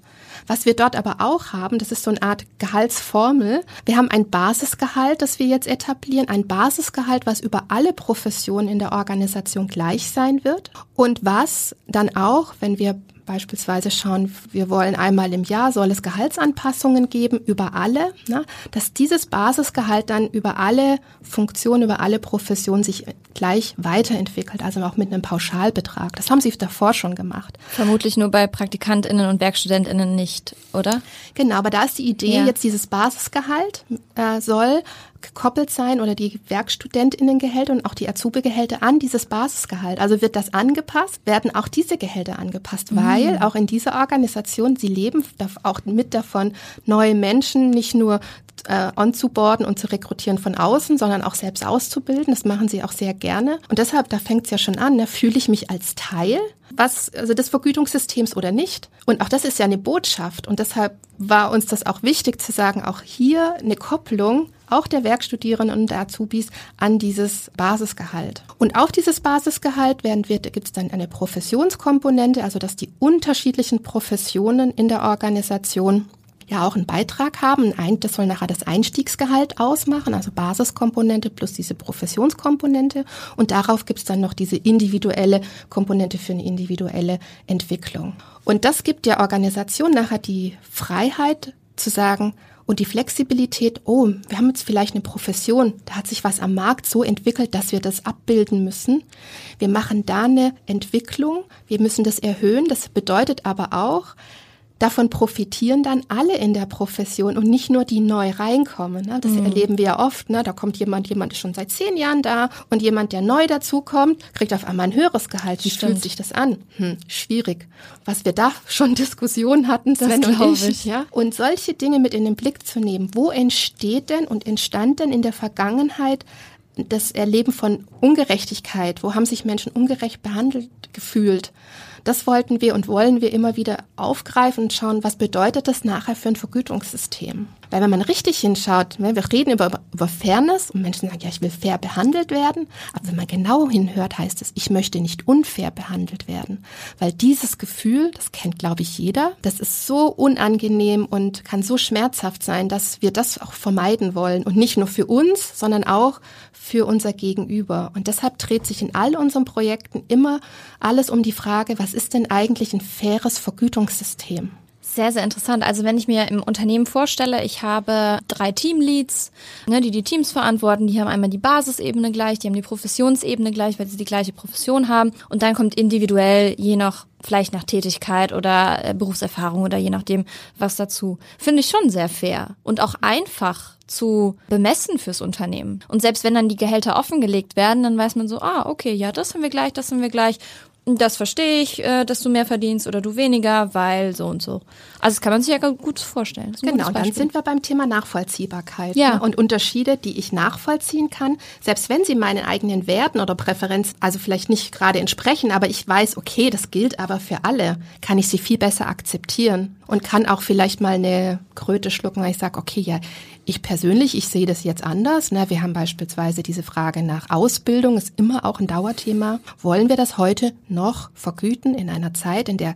Was wir dort aber auch haben, das ist so eine Art Gehaltsformel. Wir haben ein Basisgehalt, das wir jetzt etablieren, ein Basisgehalt, was über alle Professionen in der Organisation gleich sein wird und was dann auch, wenn wir beispielsweise schauen, wir wollen einmal im Jahr, soll es Gehaltsanpassungen geben über alle, ne, dass dieses Basisgehalt dann über alle Funktionen, über alle Professionen sich gleich weiterentwickelt, also auch mit einem Pauschalbetrag. Das haben sie davor schon gemacht. Vermutlich nur bei PraktikantInnen und WerkstudentInnen nicht, oder? Genau, aber da ist die Idee, ja. jetzt dieses Basisgehalt äh, soll gekoppelt sein oder die Werkstudentinnengehälter und auch die Azubi-Gehälter an dieses Basisgehalt. Also wird das angepasst, werden auch diese Gehälter angepasst, mhm. weil auch in dieser Organisation, sie leben auch mit davon, neue Menschen nicht nur äh, onzuboarden und zu rekrutieren von außen, sondern auch selbst auszubilden. Das machen sie auch sehr gerne. Und deshalb, da fängt es ja schon an, da fühle ich mich als Teil was, also des Vergütungssystems oder nicht. Und auch das ist ja eine Botschaft. Und deshalb war uns das auch wichtig zu sagen, auch hier eine Kopplung auch der Werkstudierenden und der Azubis an dieses Basisgehalt. Und auf dieses Basisgehalt werden wir, gibt es dann eine Professionskomponente, also dass die unterschiedlichen Professionen in der Organisation ja auch einen Beitrag haben. Das soll nachher das Einstiegsgehalt ausmachen, also Basiskomponente plus diese Professionskomponente. Und darauf gibt es dann noch diese individuelle Komponente für eine individuelle Entwicklung. Und das gibt der Organisation nachher die Freiheit zu sagen, und die Flexibilität, oh, wir haben jetzt vielleicht eine Profession, da hat sich was am Markt so entwickelt, dass wir das abbilden müssen. Wir machen da eine Entwicklung, wir müssen das erhöhen. Das bedeutet aber auch, davon profitieren dann alle in der Profession und nicht nur die neu reinkommen. Ne? Das mhm. erleben wir ja oft. Ne? Da kommt jemand, jemand ist schon seit zehn Jahren da und jemand, der neu dazukommt, kriegt auf einmal ein höheres Gehalt. Wie Stimmt. fühlt sich das an? Hm, schwierig. Was wir da schon Diskussionen hatten, Sven und ich. ich. Ja? Und solche Dinge mit in den Blick zu nehmen. Wo entsteht denn und entstand denn in der Vergangenheit das Erleben von Ungerechtigkeit? Wo haben sich Menschen ungerecht behandelt gefühlt? Das wollten wir und wollen wir immer wieder aufgreifen und schauen, was bedeutet das nachher für ein Vergütungssystem. Weil wenn man richtig hinschaut, ne, wir reden über, über Fairness und Menschen sagen, ja, ich will fair behandelt werden. Aber wenn man genau hinhört, heißt es, ich möchte nicht unfair behandelt werden. Weil dieses Gefühl, das kennt, glaube ich, jeder, das ist so unangenehm und kann so schmerzhaft sein, dass wir das auch vermeiden wollen. Und nicht nur für uns, sondern auch für unser Gegenüber. Und deshalb dreht sich in all unseren Projekten immer alles um die Frage, was ist denn eigentlich ein faires Vergütungssystem? Sehr, sehr interessant. Also wenn ich mir im Unternehmen vorstelle, ich habe drei Teamleads, ne, die die Teams verantworten, die haben einmal die Basisebene gleich, die haben die Professionsebene gleich, weil sie die gleiche Profession haben. Und dann kommt individuell, je nach, vielleicht nach Tätigkeit oder äh, Berufserfahrung oder je nachdem, was dazu. Finde ich schon sehr fair und auch einfach zu bemessen fürs Unternehmen. Und selbst wenn dann die Gehälter offengelegt werden, dann weiß man so, ah, okay, ja, das haben wir gleich, das haben wir gleich das verstehe ich, äh, dass du mehr verdienst oder du weniger, weil so und so. Also das kann man sich ja gut vorstellen. Genau, und dann sind wir beim Thema Nachvollziehbarkeit ja. Ne? und Unterschiede, die ich nachvollziehen kann, selbst wenn sie meinen eigenen Werten oder Präferenzen, also vielleicht nicht gerade entsprechen, aber ich weiß, okay, das gilt aber für alle, kann ich sie viel besser akzeptieren und kann auch vielleicht mal eine Kröte schlucken, weil ich sage, okay, ja, ich persönlich, ich sehe das jetzt anders. Ne? Wir haben beispielsweise diese Frage nach Ausbildung, ist immer auch ein Dauerthema. Wollen wir das heute noch vergüten in einer Zeit, in der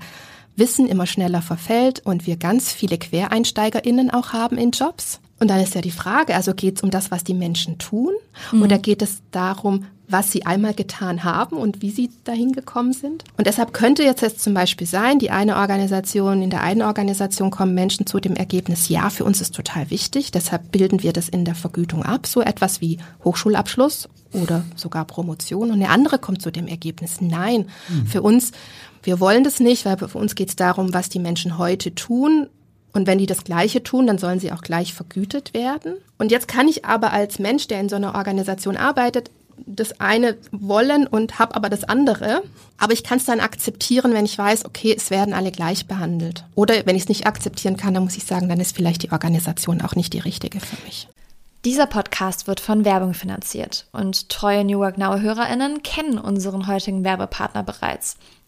Wissen immer schneller verfällt und wir ganz viele QuereinsteigerInnen auch haben in Jobs? Und dann ist ja die Frage, also geht es um das, was die Menschen tun? Mhm. Oder geht es darum, was sie einmal getan haben und wie sie dahin gekommen sind. Und deshalb könnte jetzt, jetzt zum Beispiel sein, die eine Organisation, in der einen Organisation kommen Menschen zu dem Ergebnis, ja, für uns ist total wichtig, deshalb bilden wir das in der Vergütung ab, so etwas wie Hochschulabschluss oder sogar Promotion. Und eine andere kommt zu dem Ergebnis, nein, mhm. für uns, wir wollen das nicht, weil für uns geht es darum, was die Menschen heute tun und wenn die das Gleiche tun, dann sollen sie auch gleich vergütet werden. Und jetzt kann ich aber als Mensch, der in so einer Organisation arbeitet, das eine wollen und habe aber das andere. Aber ich kann es dann akzeptieren, wenn ich weiß, okay, es werden alle gleich behandelt. Oder wenn ich es nicht akzeptieren kann, dann muss ich sagen, dann ist vielleicht die Organisation auch nicht die richtige für mich. Dieser Podcast wird von Werbung finanziert und treue New Work Now HörerInnen kennen unseren heutigen Werbepartner bereits.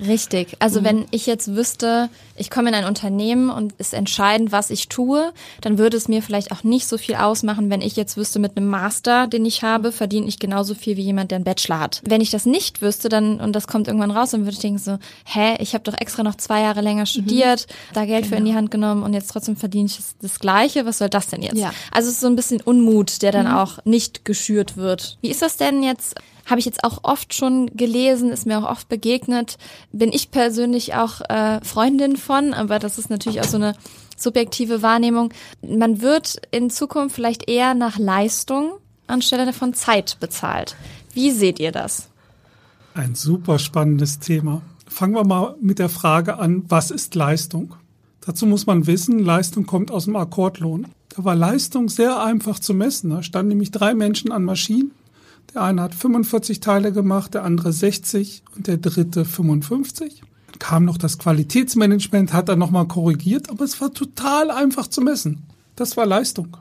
Richtig. Also mhm. wenn ich jetzt wüsste, ich komme in ein Unternehmen und ist entscheidend, was ich tue, dann würde es mir vielleicht auch nicht so viel ausmachen, wenn ich jetzt wüsste, mit einem Master, den ich habe, verdiene ich genauso viel wie jemand, der einen Bachelor hat. Wenn ich das nicht wüsste, dann und das kommt irgendwann raus, dann würde ich denken so, hä, ich habe doch extra noch zwei Jahre länger mhm. studiert, mhm. da Geld genau. für in die genau. Hand genommen und jetzt trotzdem verdiene ich das Gleiche. Was soll das denn jetzt? Ja. Also es ist so ein bisschen Unmut, der dann mhm. auch nicht geschürt wird. Wie ist das denn jetzt? Habe ich jetzt auch oft schon gelesen, ist mir auch oft begegnet. Bin ich persönlich auch äh, Freundin von, aber das ist natürlich auch so eine subjektive Wahrnehmung. Man wird in Zukunft vielleicht eher nach Leistung anstelle von Zeit bezahlt. Wie seht ihr das? Ein super spannendes Thema. Fangen wir mal mit der Frage an, was ist Leistung? Dazu muss man wissen, Leistung kommt aus dem Akkordlohn. Da war Leistung sehr einfach zu messen. Da standen nämlich drei Menschen an Maschinen der eine hat 45 Teile gemacht, der andere 60 und der dritte 55. Dann kam noch das Qualitätsmanagement, hat dann nochmal korrigiert, aber es war total einfach zu messen. Das war Leistung.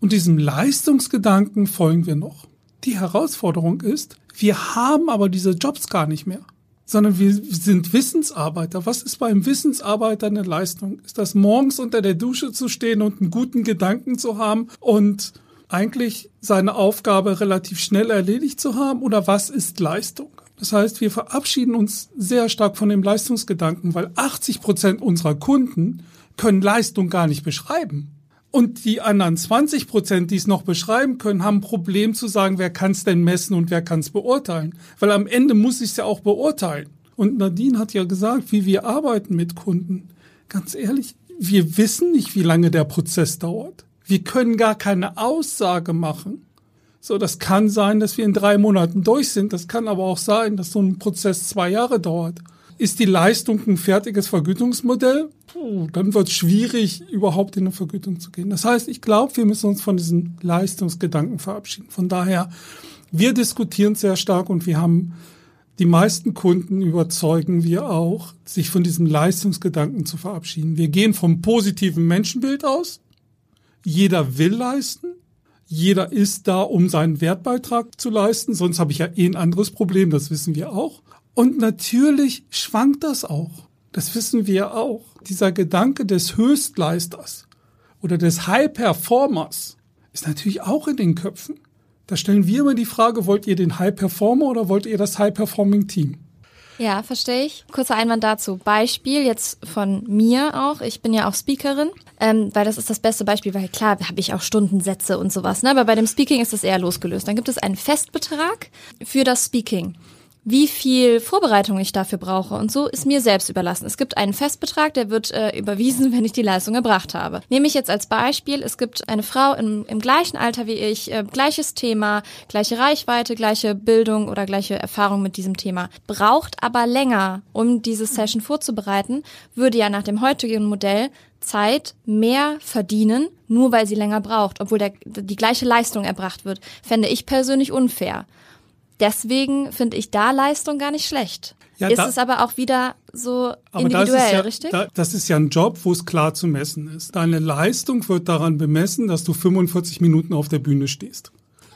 Und diesem Leistungsgedanken folgen wir noch. Die Herausforderung ist, wir haben aber diese Jobs gar nicht mehr, sondern wir sind Wissensarbeiter. Was ist beim Wissensarbeiter eine Leistung? Ist das morgens unter der Dusche zu stehen und einen guten Gedanken zu haben und eigentlich seine Aufgabe relativ schnell erledigt zu haben oder was ist Leistung? Das heißt, wir verabschieden uns sehr stark von dem Leistungsgedanken, weil 80 Prozent unserer Kunden können Leistung gar nicht beschreiben. Und die anderen 20 Prozent, die es noch beschreiben können, haben ein Problem zu sagen, wer kann es denn messen und wer kann es beurteilen. Weil am Ende muss ich es ja auch beurteilen. Und Nadine hat ja gesagt, wie wir arbeiten mit Kunden. Ganz ehrlich, wir wissen nicht, wie lange der Prozess dauert. Wir können gar keine Aussage machen. So, das kann sein, dass wir in drei Monaten durch sind. Das kann aber auch sein, dass so ein Prozess zwei Jahre dauert. Ist die Leistung ein fertiges Vergütungsmodell? Puh, dann wird es schwierig, überhaupt in eine Vergütung zu gehen. Das heißt, ich glaube, wir müssen uns von diesen Leistungsgedanken verabschieden. Von daher, wir diskutieren sehr stark und wir haben die meisten Kunden überzeugen wir auch, sich von diesem Leistungsgedanken zu verabschieden. Wir gehen vom positiven Menschenbild aus jeder will leisten. Jeder ist da, um seinen Wertbeitrag zu leisten. Sonst habe ich ja eh ein anderes Problem, das wissen wir auch. Und natürlich schwankt das auch. Das wissen wir auch. Dieser Gedanke des Höchstleisters oder des High Performers ist natürlich auch in den Köpfen. Da stellen wir immer die Frage, wollt ihr den High Performer oder wollt ihr das High Performing Team? Ja, verstehe ich. Kurzer Einwand dazu. Beispiel jetzt von mir auch. Ich bin ja auch Speakerin, ähm, weil das ist das beste Beispiel, weil klar habe ich auch Stundensätze und sowas, ne? aber bei dem Speaking ist das eher losgelöst. Dann gibt es einen Festbetrag für das Speaking wie viel Vorbereitung ich dafür brauche. Und so ist mir selbst überlassen. Es gibt einen Festbetrag, der wird äh, überwiesen, wenn ich die Leistung erbracht habe. Nehme ich jetzt als Beispiel, es gibt eine Frau im, im gleichen Alter wie ich, äh, gleiches Thema, gleiche Reichweite, gleiche Bildung oder gleiche Erfahrung mit diesem Thema, braucht aber länger, um diese Session vorzubereiten, würde ja nach dem heutigen Modell Zeit mehr verdienen, nur weil sie länger braucht, obwohl der, die gleiche Leistung erbracht wird, fände ich persönlich unfair. Deswegen finde ich da Leistung gar nicht schlecht. Ja, ist da, es aber auch wieder so individuell, das ja, richtig? Da, das ist ja ein Job, wo es klar zu messen ist. Deine Leistung wird daran bemessen, dass du 45 Minuten auf der Bühne stehst.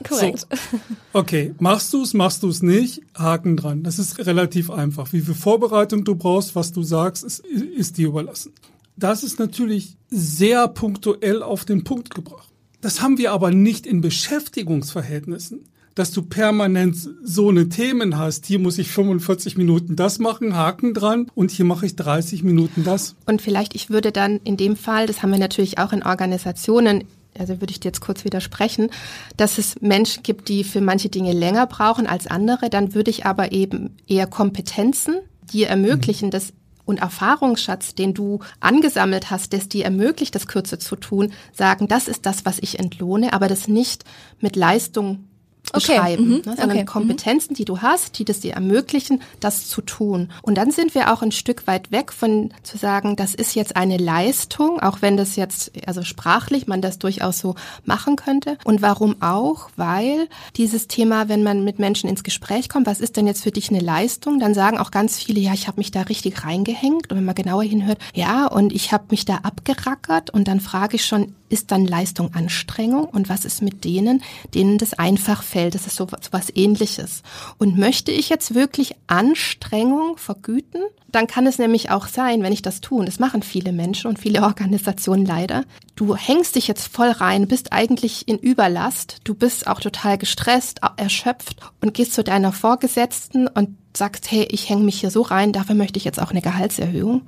Korrekt. So. Okay, machst du es, machst du es nicht, Haken dran. Das ist relativ einfach. Wie viel Vorbereitung du brauchst, was du sagst, ist, ist dir überlassen. Das ist natürlich sehr punktuell auf den Punkt gebracht. Das haben wir aber nicht in Beschäftigungsverhältnissen dass du permanent so eine Themen hast. Hier muss ich 45 Minuten das machen, Haken dran und hier mache ich 30 Minuten das. Und vielleicht, ich würde dann in dem Fall, das haben wir natürlich auch in Organisationen, also würde ich dir jetzt kurz widersprechen, dass es Menschen gibt, die für manche Dinge länger brauchen als andere, dann würde ich aber eben eher Kompetenzen, die ermöglichen, mhm. dass und Erfahrungsschatz, den du angesammelt hast, das dir ermöglicht, das kürzer zu tun, sagen, das ist das, was ich entlohne, aber das nicht mit Leistung beschreiben, okay. mhm. ne, sondern okay. Kompetenzen, die du hast, die das dir ermöglichen, das zu tun. Und dann sind wir auch ein Stück weit weg von zu sagen, das ist jetzt eine Leistung, auch wenn das jetzt, also sprachlich man das durchaus so machen könnte. Und warum auch? Weil dieses Thema, wenn man mit Menschen ins Gespräch kommt, was ist denn jetzt für dich eine Leistung? Dann sagen auch ganz viele, ja, ich habe mich da richtig reingehängt. Und wenn man genauer hinhört, ja, und ich habe mich da abgerackert. Und dann frage ich schon, ist dann Leistung Anstrengung und was ist mit denen, denen das einfach fällt. Das ist so, so was ähnliches. Und möchte ich jetzt wirklich Anstrengung vergüten? Dann kann es nämlich auch sein, wenn ich das tue, und das machen viele Menschen und viele Organisationen leider, du hängst dich jetzt voll rein, bist eigentlich in Überlast, du bist auch total gestresst, erschöpft und gehst zu deiner Vorgesetzten und sagst, hey, ich hänge mich hier so rein, dafür möchte ich jetzt auch eine Gehaltserhöhung.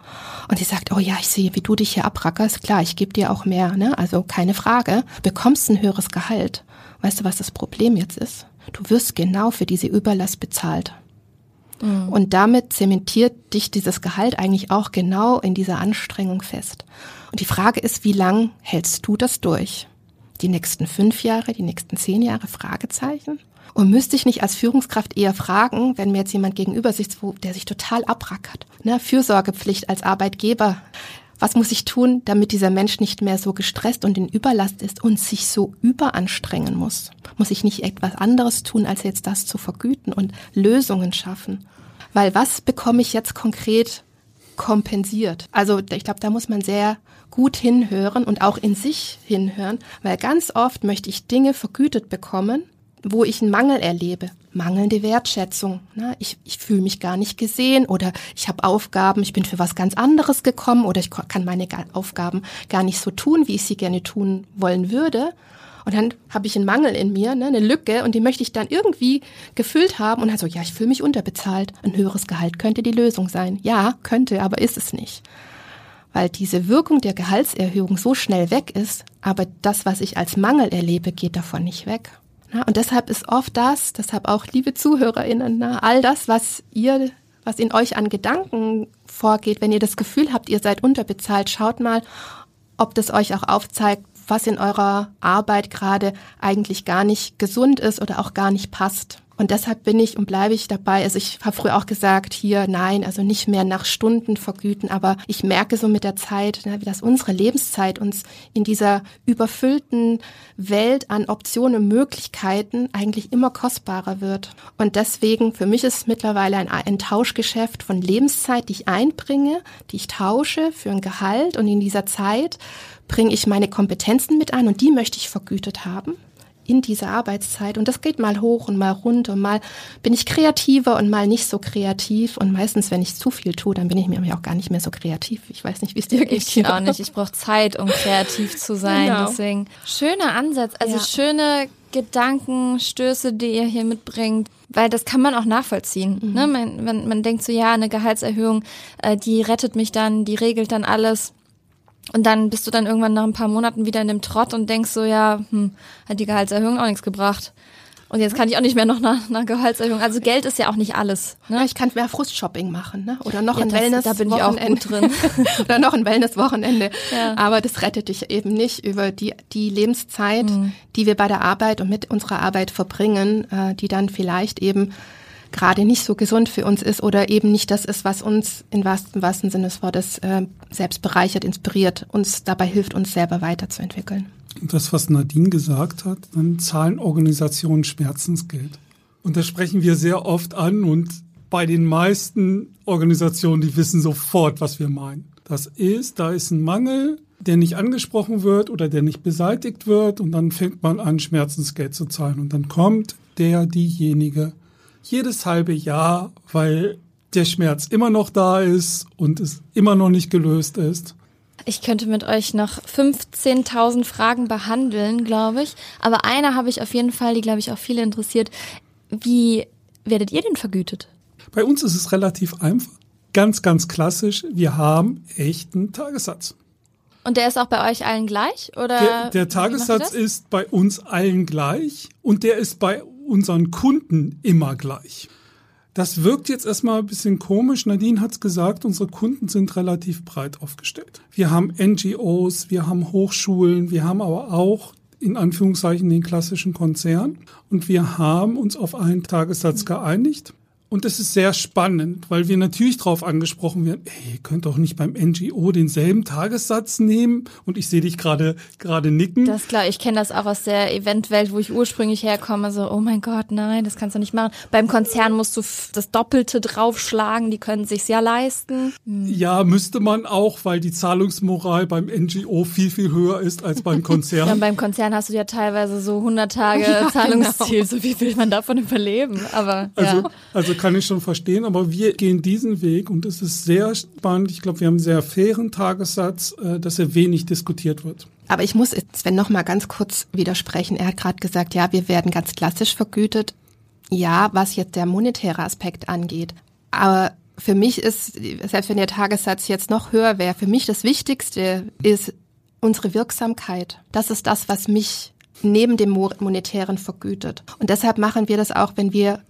Und sie sagt, oh ja, ich sehe, wie du dich hier abrackerst, klar, ich gebe dir auch mehr, ne? also keine Frage, bekommst ein höheres Gehalt. Weißt du, was das Problem jetzt ist? Du wirst genau für diese Überlast bezahlt. Mhm. Und damit zementiert dich dieses Gehalt eigentlich auch genau in dieser Anstrengung fest. Und die Frage ist, wie lang hältst du das durch? Die nächsten fünf Jahre, die nächsten zehn Jahre? Fragezeichen? Und müsste ich nicht als Führungskraft eher fragen, wenn mir jetzt jemand gegenüber sitzt, der sich total abrackert, ne? Fürsorgepflicht als Arbeitgeber. Was muss ich tun, damit dieser Mensch nicht mehr so gestresst und in Überlast ist und sich so überanstrengen muss? Muss ich nicht etwas anderes tun, als jetzt das zu vergüten und Lösungen schaffen? Weil was bekomme ich jetzt konkret kompensiert? Also ich glaube, da muss man sehr gut hinhören und auch in sich hinhören, weil ganz oft möchte ich Dinge vergütet bekommen, wo ich einen Mangel erlebe. Mangelnde Wertschätzung. Ne? Ich, ich fühle mich gar nicht gesehen oder ich habe Aufgaben, ich bin für was ganz anderes gekommen oder ich kann meine Aufgaben gar nicht so tun, wie ich sie gerne tun wollen würde. Und dann habe ich einen Mangel in mir, ne, eine Lücke, und die möchte ich dann irgendwie gefüllt haben. Und dann so, ja, ich fühle mich unterbezahlt. Ein höheres Gehalt könnte die Lösung sein. Ja, könnte, aber ist es nicht. Weil diese Wirkung der Gehaltserhöhung so schnell weg ist, aber das, was ich als Mangel erlebe, geht davon nicht weg. Und deshalb ist oft das, deshalb auch liebe ZuhörerInnen, all das, was ihr, was in euch an Gedanken vorgeht, wenn ihr das Gefühl habt, ihr seid unterbezahlt, schaut mal, ob das euch auch aufzeigt, was in eurer Arbeit gerade eigentlich gar nicht gesund ist oder auch gar nicht passt. Und deshalb bin ich und bleibe ich dabei. Also ich habe früher auch gesagt, hier nein, also nicht mehr nach Stunden vergüten, aber ich merke so mit der Zeit, ne, dass unsere Lebenszeit uns in dieser überfüllten Welt an Optionen und Möglichkeiten eigentlich immer kostbarer wird. Und deswegen, für mich ist es mittlerweile ein, ein Tauschgeschäft von Lebenszeit, die ich einbringe, die ich tausche für ein Gehalt und in dieser Zeit bringe ich meine Kompetenzen mit ein und die möchte ich vergütet haben in dieser Arbeitszeit. Und das geht mal hoch und mal runter. Und mal bin ich kreativer und mal nicht so kreativ. Und meistens, wenn ich zu viel tue, dann bin ich mir auch gar nicht mehr so kreativ. Ich weiß nicht, wie es dir geht. Ich auch nicht. Ich brauche Zeit, um kreativ zu sein. Genau. Deswegen schöner Ansatz. Also ja. schöne Gedankenstöße, die ihr hier mitbringt, weil das kann man auch nachvollziehen. Mhm. Ne? Man, man, man denkt so, ja, eine Gehaltserhöhung, äh, die rettet mich dann, die regelt dann alles. Und dann bist du dann irgendwann nach ein paar Monaten wieder in dem Trott und denkst so, ja, hm, hat die Gehaltserhöhung auch nichts gebracht. Und jetzt kann ich auch nicht mehr noch nach einer Gehaltserhöhung. Also Geld ist ja auch nicht alles. Ne? Ja, ich kann mehr Frustshopping machen, ne? Oder noch ja, ein Wellness. Da bin ich auch gut drin. Oder noch ein Wellness-Wochenende. Ja. Aber das rettet dich eben nicht über die, die Lebenszeit, mhm. die wir bei der Arbeit und mit unserer Arbeit verbringen, äh, die dann vielleicht eben gerade nicht so gesund für uns ist oder eben nicht das ist, was uns im wahrsten, wahrsten Sinne des Wortes äh, selbst bereichert, inspiriert, uns dabei hilft, uns selber weiterzuentwickeln. Und das, was Nadine gesagt hat, dann zahlen Organisationen Schmerzensgeld. Und das sprechen wir sehr oft an und bei den meisten Organisationen, die wissen sofort, was wir meinen. Das ist, da ist ein Mangel, der nicht angesprochen wird oder der nicht beseitigt wird und dann fängt man an, Schmerzensgeld zu zahlen und dann kommt der, diejenige jedes halbe Jahr, weil der Schmerz immer noch da ist und es immer noch nicht gelöst ist. Ich könnte mit euch noch 15.000 Fragen behandeln, glaube ich. Aber eine habe ich auf jeden Fall, die, glaube ich, auch viele interessiert. Wie werdet ihr denn vergütet? Bei uns ist es relativ einfach. Ganz, ganz klassisch. Wir haben echten Tagessatz. Und der ist auch bei euch allen gleich? Oder der, der Tagessatz ist bei uns allen gleich und der ist bei unseren Kunden immer gleich. Das wirkt jetzt erstmal ein bisschen komisch. Nadine hat es gesagt, unsere Kunden sind relativ breit aufgestellt. Wir haben NGOs, wir haben Hochschulen, wir haben aber auch in Anführungszeichen den klassischen Konzern und wir haben uns auf einen Tagessatz geeinigt Und das ist sehr spannend, weil wir natürlich darauf angesprochen werden, ey, ihr könnt doch nicht beim NGO denselben Tagessatz nehmen. Und ich sehe dich gerade gerade nicken. Das klar, ich kenne das auch aus der Eventwelt, wo ich ursprünglich herkomme. So, oh mein Gott, nein, das kannst du nicht machen. Beim Konzern musst du das Doppelte draufschlagen, die können sich's ja leisten. Hm. Ja, müsste man auch, weil die Zahlungsmoral beim NGO viel, viel höher ist als beim Konzern. ja, beim Konzern hast du ja teilweise so 100 Tage ja, Zahlungsziel. Genau. So wie will man davon überleben? Aber, also, ja. also kann ich schon verstehen, aber wir gehen diesen Weg und es ist sehr spannend. Ich glaube, wir haben einen sehr fairen Tagessatz, äh, dass er wenig diskutiert wird. Aber ich muss Sven noch mal ganz kurz widersprechen. Er hat gerade gesagt, ja, wir werden ganz klassisch vergütet. Ja, was jetzt der monetäre Aspekt angeht. Aber für mich ist, selbst wenn der Tagessatz jetzt noch höher wäre, für mich das Wichtigste ist unsere Wirksamkeit. Das ist das, was mich neben dem monetären vergütet. Und deshalb machen wir das auch, wenn wir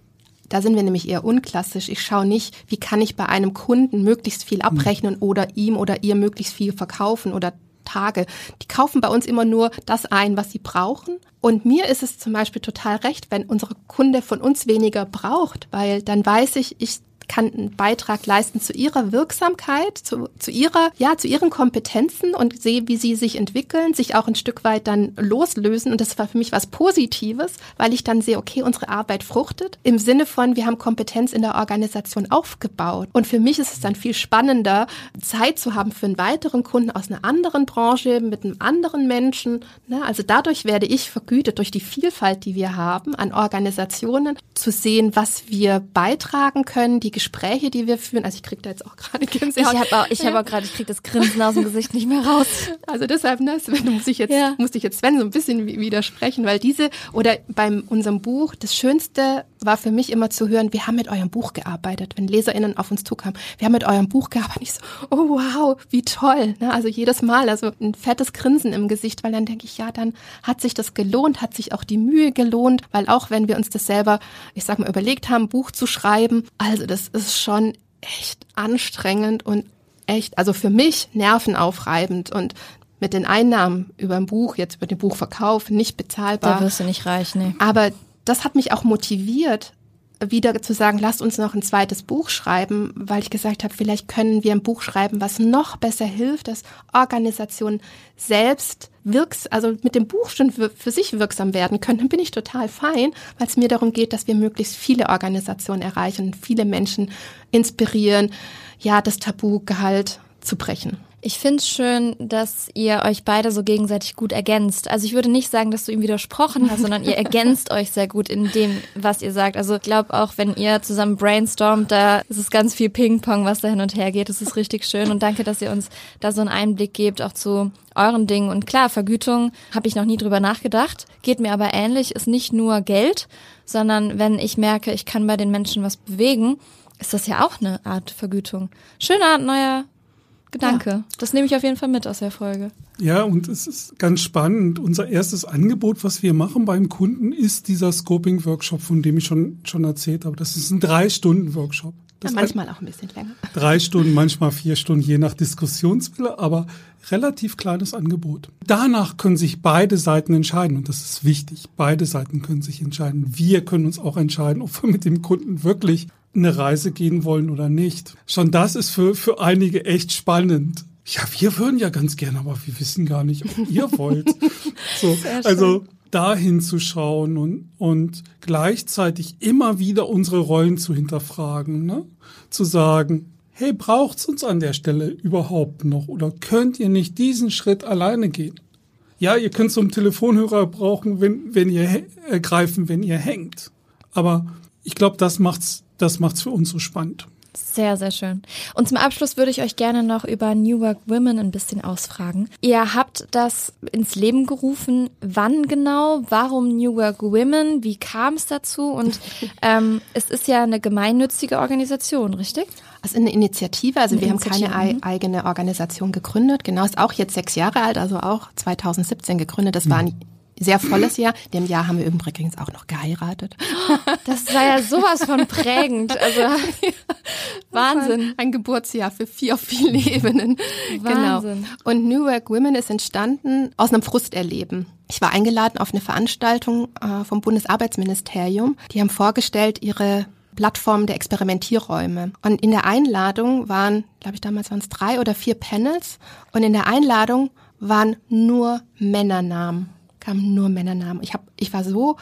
da sind wir nämlich eher unklassisch. Ich schaue nicht, wie kann ich bei einem Kunden möglichst viel abrechnen oder ihm oder ihr möglichst viel verkaufen oder Tage. Die kaufen bei uns immer nur das ein, was sie brauchen. Und mir ist es zum Beispiel total recht, wenn unsere Kunde von uns weniger braucht, weil dann weiß ich, ich kann einen Beitrag leisten zu ihrer Wirksamkeit, zu, zu ihrer, ja, zu ihren Kompetenzen und sehe, wie sie sich entwickeln, sich auch ein Stück weit dann loslösen. Und das war für mich was Positives, weil ich dann sehe, okay, unsere Arbeit fruchtet im Sinne von, wir haben Kompetenz in der Organisation aufgebaut. Und für mich ist es dann viel spannender, Zeit zu haben für einen weiteren Kunden aus einer anderen Branche, mit einem anderen Menschen. Ne? Also dadurch werde ich vergütet durch die Vielfalt, die wir haben an Organisationen, zu sehen, was wir beitragen können, die Gespräche, die wir führen. Also ich kriege da jetzt auch gerade Gänsehaut. Ich habe auch, ich hab auch gerade, ich kriege das Grinsen aus dem Gesicht nicht mehr raus. Also deshalb, ne, Sven, muss ich jetzt, ja. musste ich jetzt Sven so ein bisschen widersprechen, weil diese oder beim unserem Buch, das Schönste war für mich immer zu hören, wir haben mit eurem Buch gearbeitet, wenn LeserInnen auf uns zukamen. Wir haben mit eurem Buch gearbeitet. Ich so, oh wow, wie toll. Ne? Also jedes Mal, also ein fettes Grinsen im Gesicht, weil dann denke ich, ja, dann hat sich das gelohnt, hat sich auch die Mühe gelohnt, weil auch wenn wir uns das selber, ich sag mal, überlegt haben, Buch zu schreiben, also das ist schon echt anstrengend und echt, also für mich nervenaufreibend und mit den Einnahmen über ein Buch, jetzt über den Buchverkauf, nicht bezahlbar. Da wirst du nicht reich, ne. Aber das hat mich auch motiviert, wieder zu sagen, lasst uns noch ein zweites Buch schreiben, weil ich gesagt habe, vielleicht können wir ein Buch schreiben, was noch besser hilft, dass Organisationen selbst wirks, also mit dem Buch schon für, für sich wirksam werden können, dann bin ich total fein, weil es mir darum geht, dass wir möglichst viele Organisationen erreichen viele Menschen inspirieren, ja, das Tabugehalt zu brechen. Ich finde es schön, dass ihr euch beide so gegenseitig gut ergänzt. Also ich würde nicht sagen, dass du ihm widersprochen hast, sondern ihr ergänzt euch sehr gut in dem, was ihr sagt. Also ich glaube auch, wenn ihr zusammen brainstormt, da ist es ganz viel Ping-Pong, was da hin und her geht. Das ist richtig schön und danke, dass ihr uns da so einen Einblick gebt, auch zu euren Dingen. Und klar, Vergütung habe ich noch nie drüber nachgedacht, geht mir aber ähnlich, ist nicht nur Geld, sondern wenn ich merke, ich kann bei den Menschen was bewegen, ist das ja auch eine Art Vergütung. Schöner neuer Gedanke. Ja. Das nehme ich auf jeden Fall mit aus der Folge. Ja, und es ist ganz spannend. Unser erstes Angebot, was wir machen beim Kunden, ist dieser Scoping-Workshop, von dem ich schon, schon erzählt habe. Das ist ein Drei-Stunden-Workshop. Ja, manchmal auch ein bisschen länger. Drei Stunden, manchmal vier Stunden, je nach Diskussionswille, aber relativ kleines Angebot. Danach können sich beide Seiten entscheiden und das ist wichtig. Beide Seiten können sich entscheiden. Wir können uns auch entscheiden, ob wir mit dem Kunden wirklich eine Reise gehen wollen oder nicht. Schon das ist für, für einige echt spannend. Ja, wir würden ja ganz gerne, aber wir wissen gar nicht, ob ihr wollt. so, also dahin zu schauen und, und gleichzeitig immer wieder unsere Rollen zu hinterfragen, ne? zu sagen, hey, braucht's uns an der Stelle überhaupt noch oder könnt ihr nicht diesen Schritt alleine gehen? Ja, ihr könnt so einen Telefonhörer brauchen, wenn, wenn ihr ergreifen, wenn ihr hängt. Aber ich glaube, das macht's das macht's für uns so spannend. Sehr, sehr schön. Und zum Abschluss würde ich euch gerne noch über New Work Women ein bisschen ausfragen. Ihr habt das ins Leben gerufen. Wann genau? Warum New Work Women? Wie kam es dazu? Und ähm, es ist ja eine gemeinnützige Organisation, richtig? Also eine Initiative, also eine wir Initiative. haben keine mhm. eigene Organisation gegründet. Genau, ist auch jetzt sechs Jahre alt, also auch 2017 gegründet. Das mhm. war ein sehr volles Jahr. Dem Jahr haben wir übrigens auch noch geheiratet. Das war ja sowas von prägend. Also Wahnsinn. Ein Geburtsjahr für vier auf vielen Ebenen. Genau. Wahnsinn. Genau. Und New Work Women ist entstanden aus einem Frusterleben. Ich war eingeladen auf eine Veranstaltung äh, vom Bundesarbeitsministerium. Die haben vorgestellt ihre Plattform der Experimentierräume. Und in der Einladung waren, glaube ich, damals waren es drei oder vier Panels. Und in der Einladung waren nur Männernamen, kamen nur Männernamen. Ich, hab, ich war so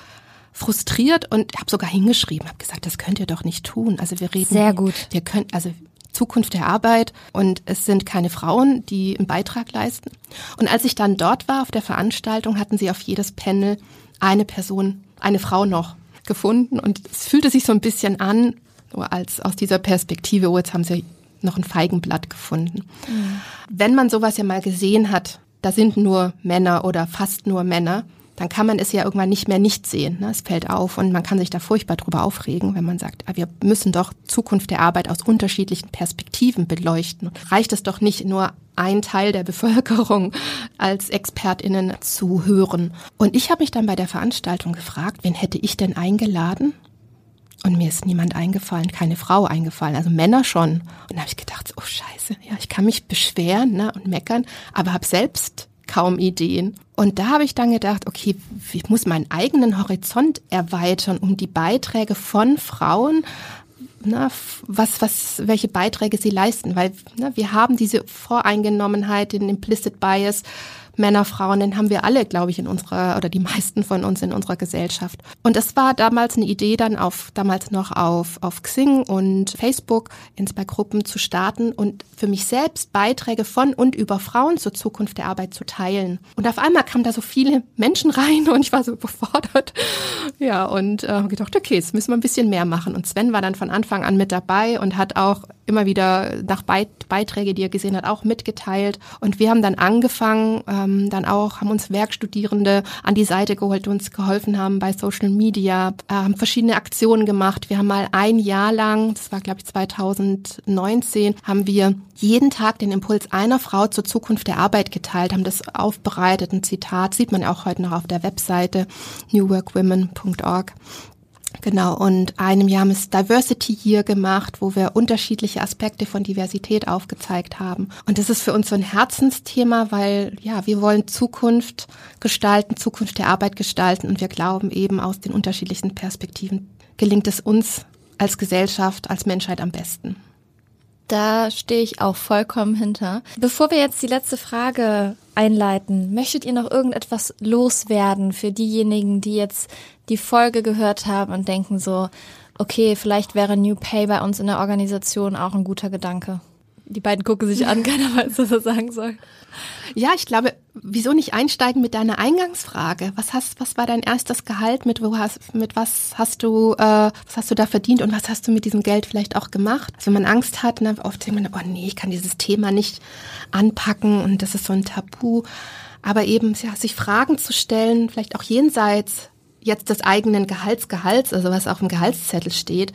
frustriert und habe sogar hingeschrieben, habe gesagt, das könnt ihr doch nicht tun. Also wir reden sehr gut. Wir können also Zukunft der Arbeit und es sind keine Frauen, die einen Beitrag leisten. Und als ich dann dort war auf der Veranstaltung, hatten sie auf jedes Panel eine Person, eine Frau noch gefunden und es fühlte sich so ein bisschen an, so als aus dieser Perspektive, oh, jetzt haben sie noch ein Feigenblatt gefunden. Mhm. Wenn man sowas ja mal gesehen hat, da sind nur Männer oder fast nur Männer, dann kann man es ja irgendwann nicht mehr nicht sehen. Ne? Es fällt auf und man kann sich da furchtbar drüber aufregen, wenn man sagt, ah, wir müssen doch Zukunft der Arbeit aus unterschiedlichen Perspektiven beleuchten. Reicht es doch nicht nur ein Teil der Bevölkerung als Expertinnen zu hören. Und ich habe mich dann bei der Veranstaltung gefragt, wen hätte ich denn eingeladen? Und mir ist niemand eingefallen, keine Frau eingefallen, also Männer schon. Und da habe ich gedacht, oh scheiße, ja, ich kann mich beschweren ne, und meckern, aber habe selbst kaum Ideen. Und da habe ich dann gedacht, okay, ich muss meinen eigenen Horizont erweitern, um die Beiträge von Frauen na, was, was, welche Beiträge sie leisten, weil na, wir haben diese Voreingenommenheit, den Implicit Bias, Männer, Frauen, den haben wir alle, glaube ich, in unserer oder die meisten von uns in unserer Gesellschaft. Und das war damals eine Idee, dann auf damals noch auf auf Xing und Facebook in zwei Gruppen zu starten und für mich selbst Beiträge von und über Frauen zur Zukunft der Arbeit zu teilen. Und auf einmal kamen da so viele Menschen rein und ich war so überfordert. Ja, und äh, gedacht, okay, jetzt müssen wir ein bisschen mehr machen. Und Sven war dann von Anfang an mit dabei und hat auch immer wieder nach Beiträge, die er gesehen hat, auch mitgeteilt. Und wir haben dann angefangen, ähm, dann auch, haben uns Werkstudierende an die Seite geholt, die uns geholfen haben bei Social Media, äh, haben verschiedene Aktionen gemacht. Wir haben mal ein Jahr lang, das war glaube ich 2019, haben wir jeden Tag den Impuls einer Frau zur Zukunft der Arbeit geteilt, haben das aufbereitet, ein Zitat, sieht man auch heute noch auf der Webseite newworkwomen.org. Genau, und einem Jahr haben es Diversity Year gemacht, wo wir unterschiedliche Aspekte von Diversität aufgezeigt haben. Und das ist für uns so ein Herzensthema, weil ja, wir wollen Zukunft gestalten, Zukunft der Arbeit gestalten und wir glauben eben aus den unterschiedlichen Perspektiven gelingt es uns als Gesellschaft, als Menschheit am besten. Da stehe ich auch vollkommen hinter. Bevor wir jetzt die letzte Frage einleiten, möchtet ihr noch irgendetwas loswerden für diejenigen, die jetzt die Folge gehört haben und denken so, okay, vielleicht wäre New Pay bei uns in der Organisation auch ein guter Gedanke? Die beiden gucken sich an, keiner weiß, was er sagen soll. Ja, ich glaube, wieso nicht einsteigen mit deiner Eingangsfrage? Was hast, was war dein erstes Gehalt? Mit wo hast, mit was hast du, äh, was hast du da verdient und was hast du mit diesem Geld vielleicht auch gemacht? Also wenn man Angst hat, ne, oft denkt man, oh nee, ich kann dieses Thema nicht anpacken und das ist so ein Tabu. Aber eben, ja, sich Fragen zu stellen, vielleicht auch jenseits jetzt des eigenen Gehaltsgehalts, also was auf dem Gehaltszettel steht,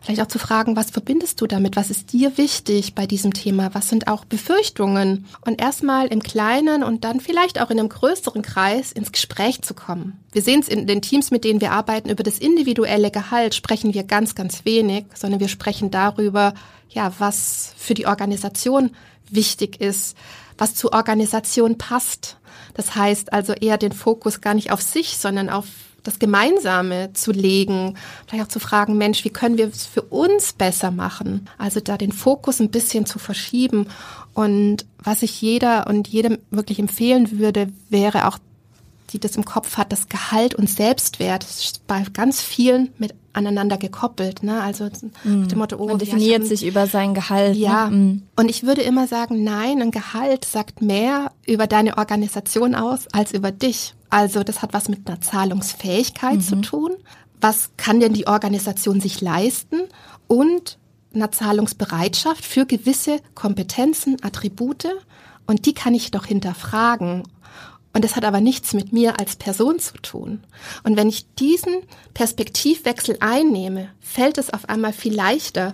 vielleicht auch zu fragen, was verbindest du damit? Was ist dir wichtig bei diesem Thema? Was sind auch Befürchtungen? Und erstmal im Kleinen und dann vielleicht auch in einem größeren Kreis ins Gespräch zu kommen. Wir sehen es in den Teams, mit denen wir arbeiten, über das individuelle Gehalt sprechen wir ganz, ganz wenig, sondern wir sprechen darüber, ja, was für die Organisation wichtig ist, was zur Organisation passt. Das heißt also eher den Fokus gar nicht auf sich, sondern auf das Gemeinsame zu legen, vielleicht auch zu fragen, Mensch, wie können wir es für uns besser machen? Also da den Fokus ein bisschen zu verschieben. Und was ich jeder und jedem wirklich empfehlen würde, wäre auch, die das im Kopf hat, das Gehalt und Selbstwert ist bei ganz vielen mit aneinander gekoppelt. Ne? Also mm. dem Motto, oh, man definiert ja, sich über sein Gehalt. Ne? Ja. Ne? Mm. Und ich würde immer sagen, nein, ein Gehalt sagt mehr über deine Organisation aus als über dich. Also das hat was mit einer Zahlungsfähigkeit mhm. zu tun. Was kann denn die Organisation sich leisten? Und einer Zahlungsbereitschaft für gewisse Kompetenzen, Attribute. Und die kann ich doch hinterfragen. Und das hat aber nichts mit mir als Person zu tun. Und wenn ich diesen Perspektivwechsel einnehme, fällt es auf einmal viel leichter,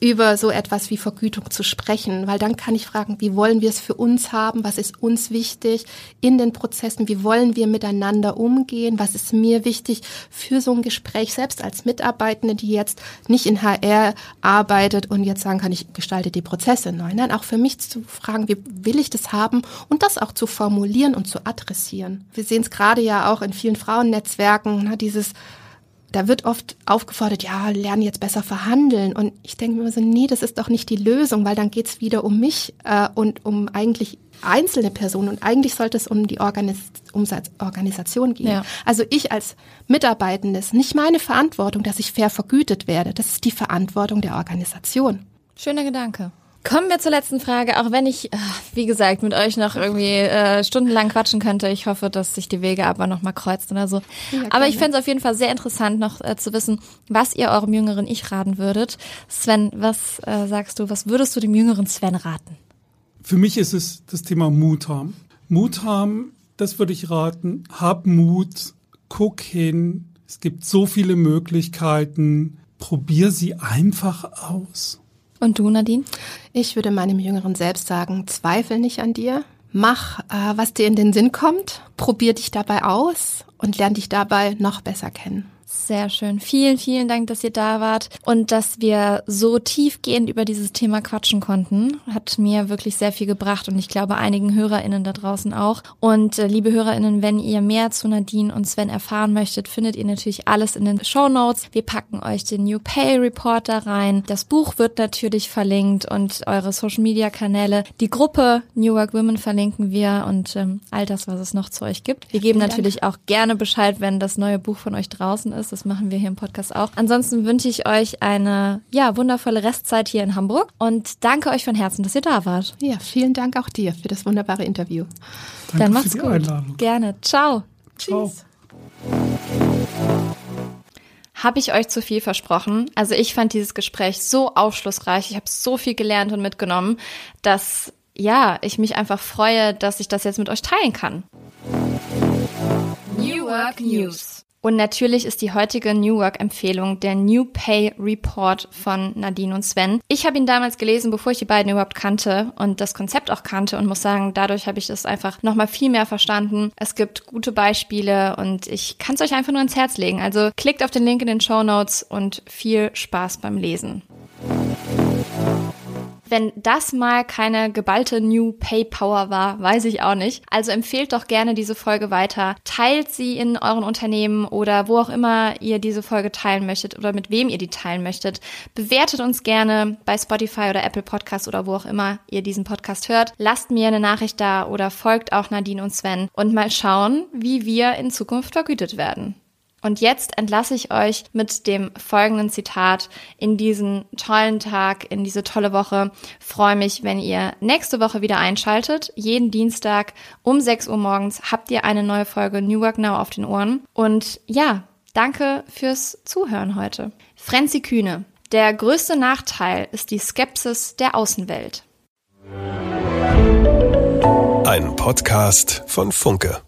über so etwas wie Vergütung zu sprechen, weil dann kann ich fragen, wie wollen wir es für uns haben, was ist uns wichtig in den Prozessen, wie wollen wir miteinander umgehen, was ist mir wichtig für so ein Gespräch, selbst als Mitarbeitende, die jetzt nicht in HR arbeitet und jetzt sagen kann, ich gestalte die Prozesse neu. Nein, auch für mich zu fragen, wie will ich das haben? Und das auch zu formulieren und zu adressieren. Wir sehen es gerade ja auch in vielen Frauennetzwerken, ne, dieses da wird oft aufgefordert, ja, lernen jetzt besser verhandeln. Und ich denke mir immer so, nee, das ist doch nicht die Lösung, weil dann geht's wieder um mich äh, und um eigentlich einzelne Personen. Und eigentlich sollte es um die Organis um Organisation gehen. Ja. Also ich als Mitarbeitendes, nicht meine Verantwortung, dass ich fair vergütet werde. Das ist die Verantwortung der Organisation. Schöner Gedanke. Kommen wir zur letzten Frage, auch wenn ich, äh, wie gesagt, mit euch noch irgendwie äh, stundenlang quatschen könnte. Ich hoffe, dass sich die Wege aber nochmal kreuzen oder so. Ja, aber ich fände es auf jeden Fall sehr interessant, noch äh, zu wissen, was ihr eurem jüngeren Ich raten würdet. Sven, was äh, sagst du, was würdest du dem jüngeren Sven raten? Für mich ist es das Thema Mut haben. Mut haben, das würde ich raten. Hab Mut, guck hin. Es gibt so viele Möglichkeiten. Probier sie einfach aus. Und du, Nadine? Ich würde meinem Jüngeren selbst sagen, zweifel nicht an dir. Mach, äh, was dir in den Sinn kommt. Probier dich dabei aus und lern dich dabei noch besser kennen. Sehr schön. Vielen, vielen Dank, dass ihr da wart und dass wir so tiefgehend über dieses Thema quatschen konnten. Hat mir wirklich sehr viel gebracht und ich glaube einigen HörerInnen da draußen auch. Und äh, liebe HörerInnen, wenn ihr mehr zu Nadine und Sven erfahren möchtet, findet ihr natürlich alles in den Show Notes. Wir packen euch den New Pay Report da rein. Das Buch wird natürlich verlinkt und eure Social Media Kanäle. Die Gruppe New Work Women verlinken wir und ähm, all das, was es noch zu euch gibt. Wir geben natürlich auch gerne Bescheid, wenn das neue Buch von euch draußen ist. Das machen wir hier im Podcast auch. Ansonsten wünsche ich euch eine ja, wundervolle Restzeit hier in Hamburg und danke euch von Herzen, dass ihr da wart. Ja, vielen Dank auch dir für das wunderbare Interview. Danke Dann macht's für die gut. Einladung. Gerne. Ciao. Ciao. Tschüss. Habe ich euch zu viel versprochen? Also ich fand dieses Gespräch so aufschlussreich. Ich habe so viel gelernt und mitgenommen, dass ja, ich mich einfach freue, dass ich das jetzt mit euch teilen kann. New Work News. Und natürlich ist die heutige New Work-Empfehlung der New Pay Report von Nadine und Sven. Ich habe ihn damals gelesen, bevor ich die beiden überhaupt kannte und das Konzept auch kannte und muss sagen, dadurch habe ich das einfach nochmal viel mehr verstanden. Es gibt gute Beispiele und ich kann es euch einfach nur ins Herz legen. Also klickt auf den Link in den Show Notes und viel Spaß beim Lesen. Wenn das mal keine geballte New Pay Power war, weiß ich auch nicht. Also empfehlt doch gerne diese Folge weiter. Teilt sie in euren Unternehmen oder wo auch immer ihr diese Folge teilen möchtet oder mit wem ihr die teilen möchtet. Bewertet uns gerne bei Spotify oder Apple Podcast oder wo auch immer ihr diesen Podcast hört. Lasst mir eine Nachricht da oder folgt auch Nadine und Sven und mal schauen, wie wir in Zukunft vergütet werden. Und jetzt entlasse ich euch mit dem folgenden Zitat in diesen tollen Tag, in diese tolle Woche. Freue mich, wenn ihr nächste Woche wieder einschaltet. Jeden Dienstag um 6 Uhr morgens habt ihr eine neue Folge New Work Now auf den Ohren. Und ja, danke fürs Zuhören heute. Frenzy Kühne. Der größte Nachteil ist die Skepsis der Außenwelt. Ein Podcast von Funke.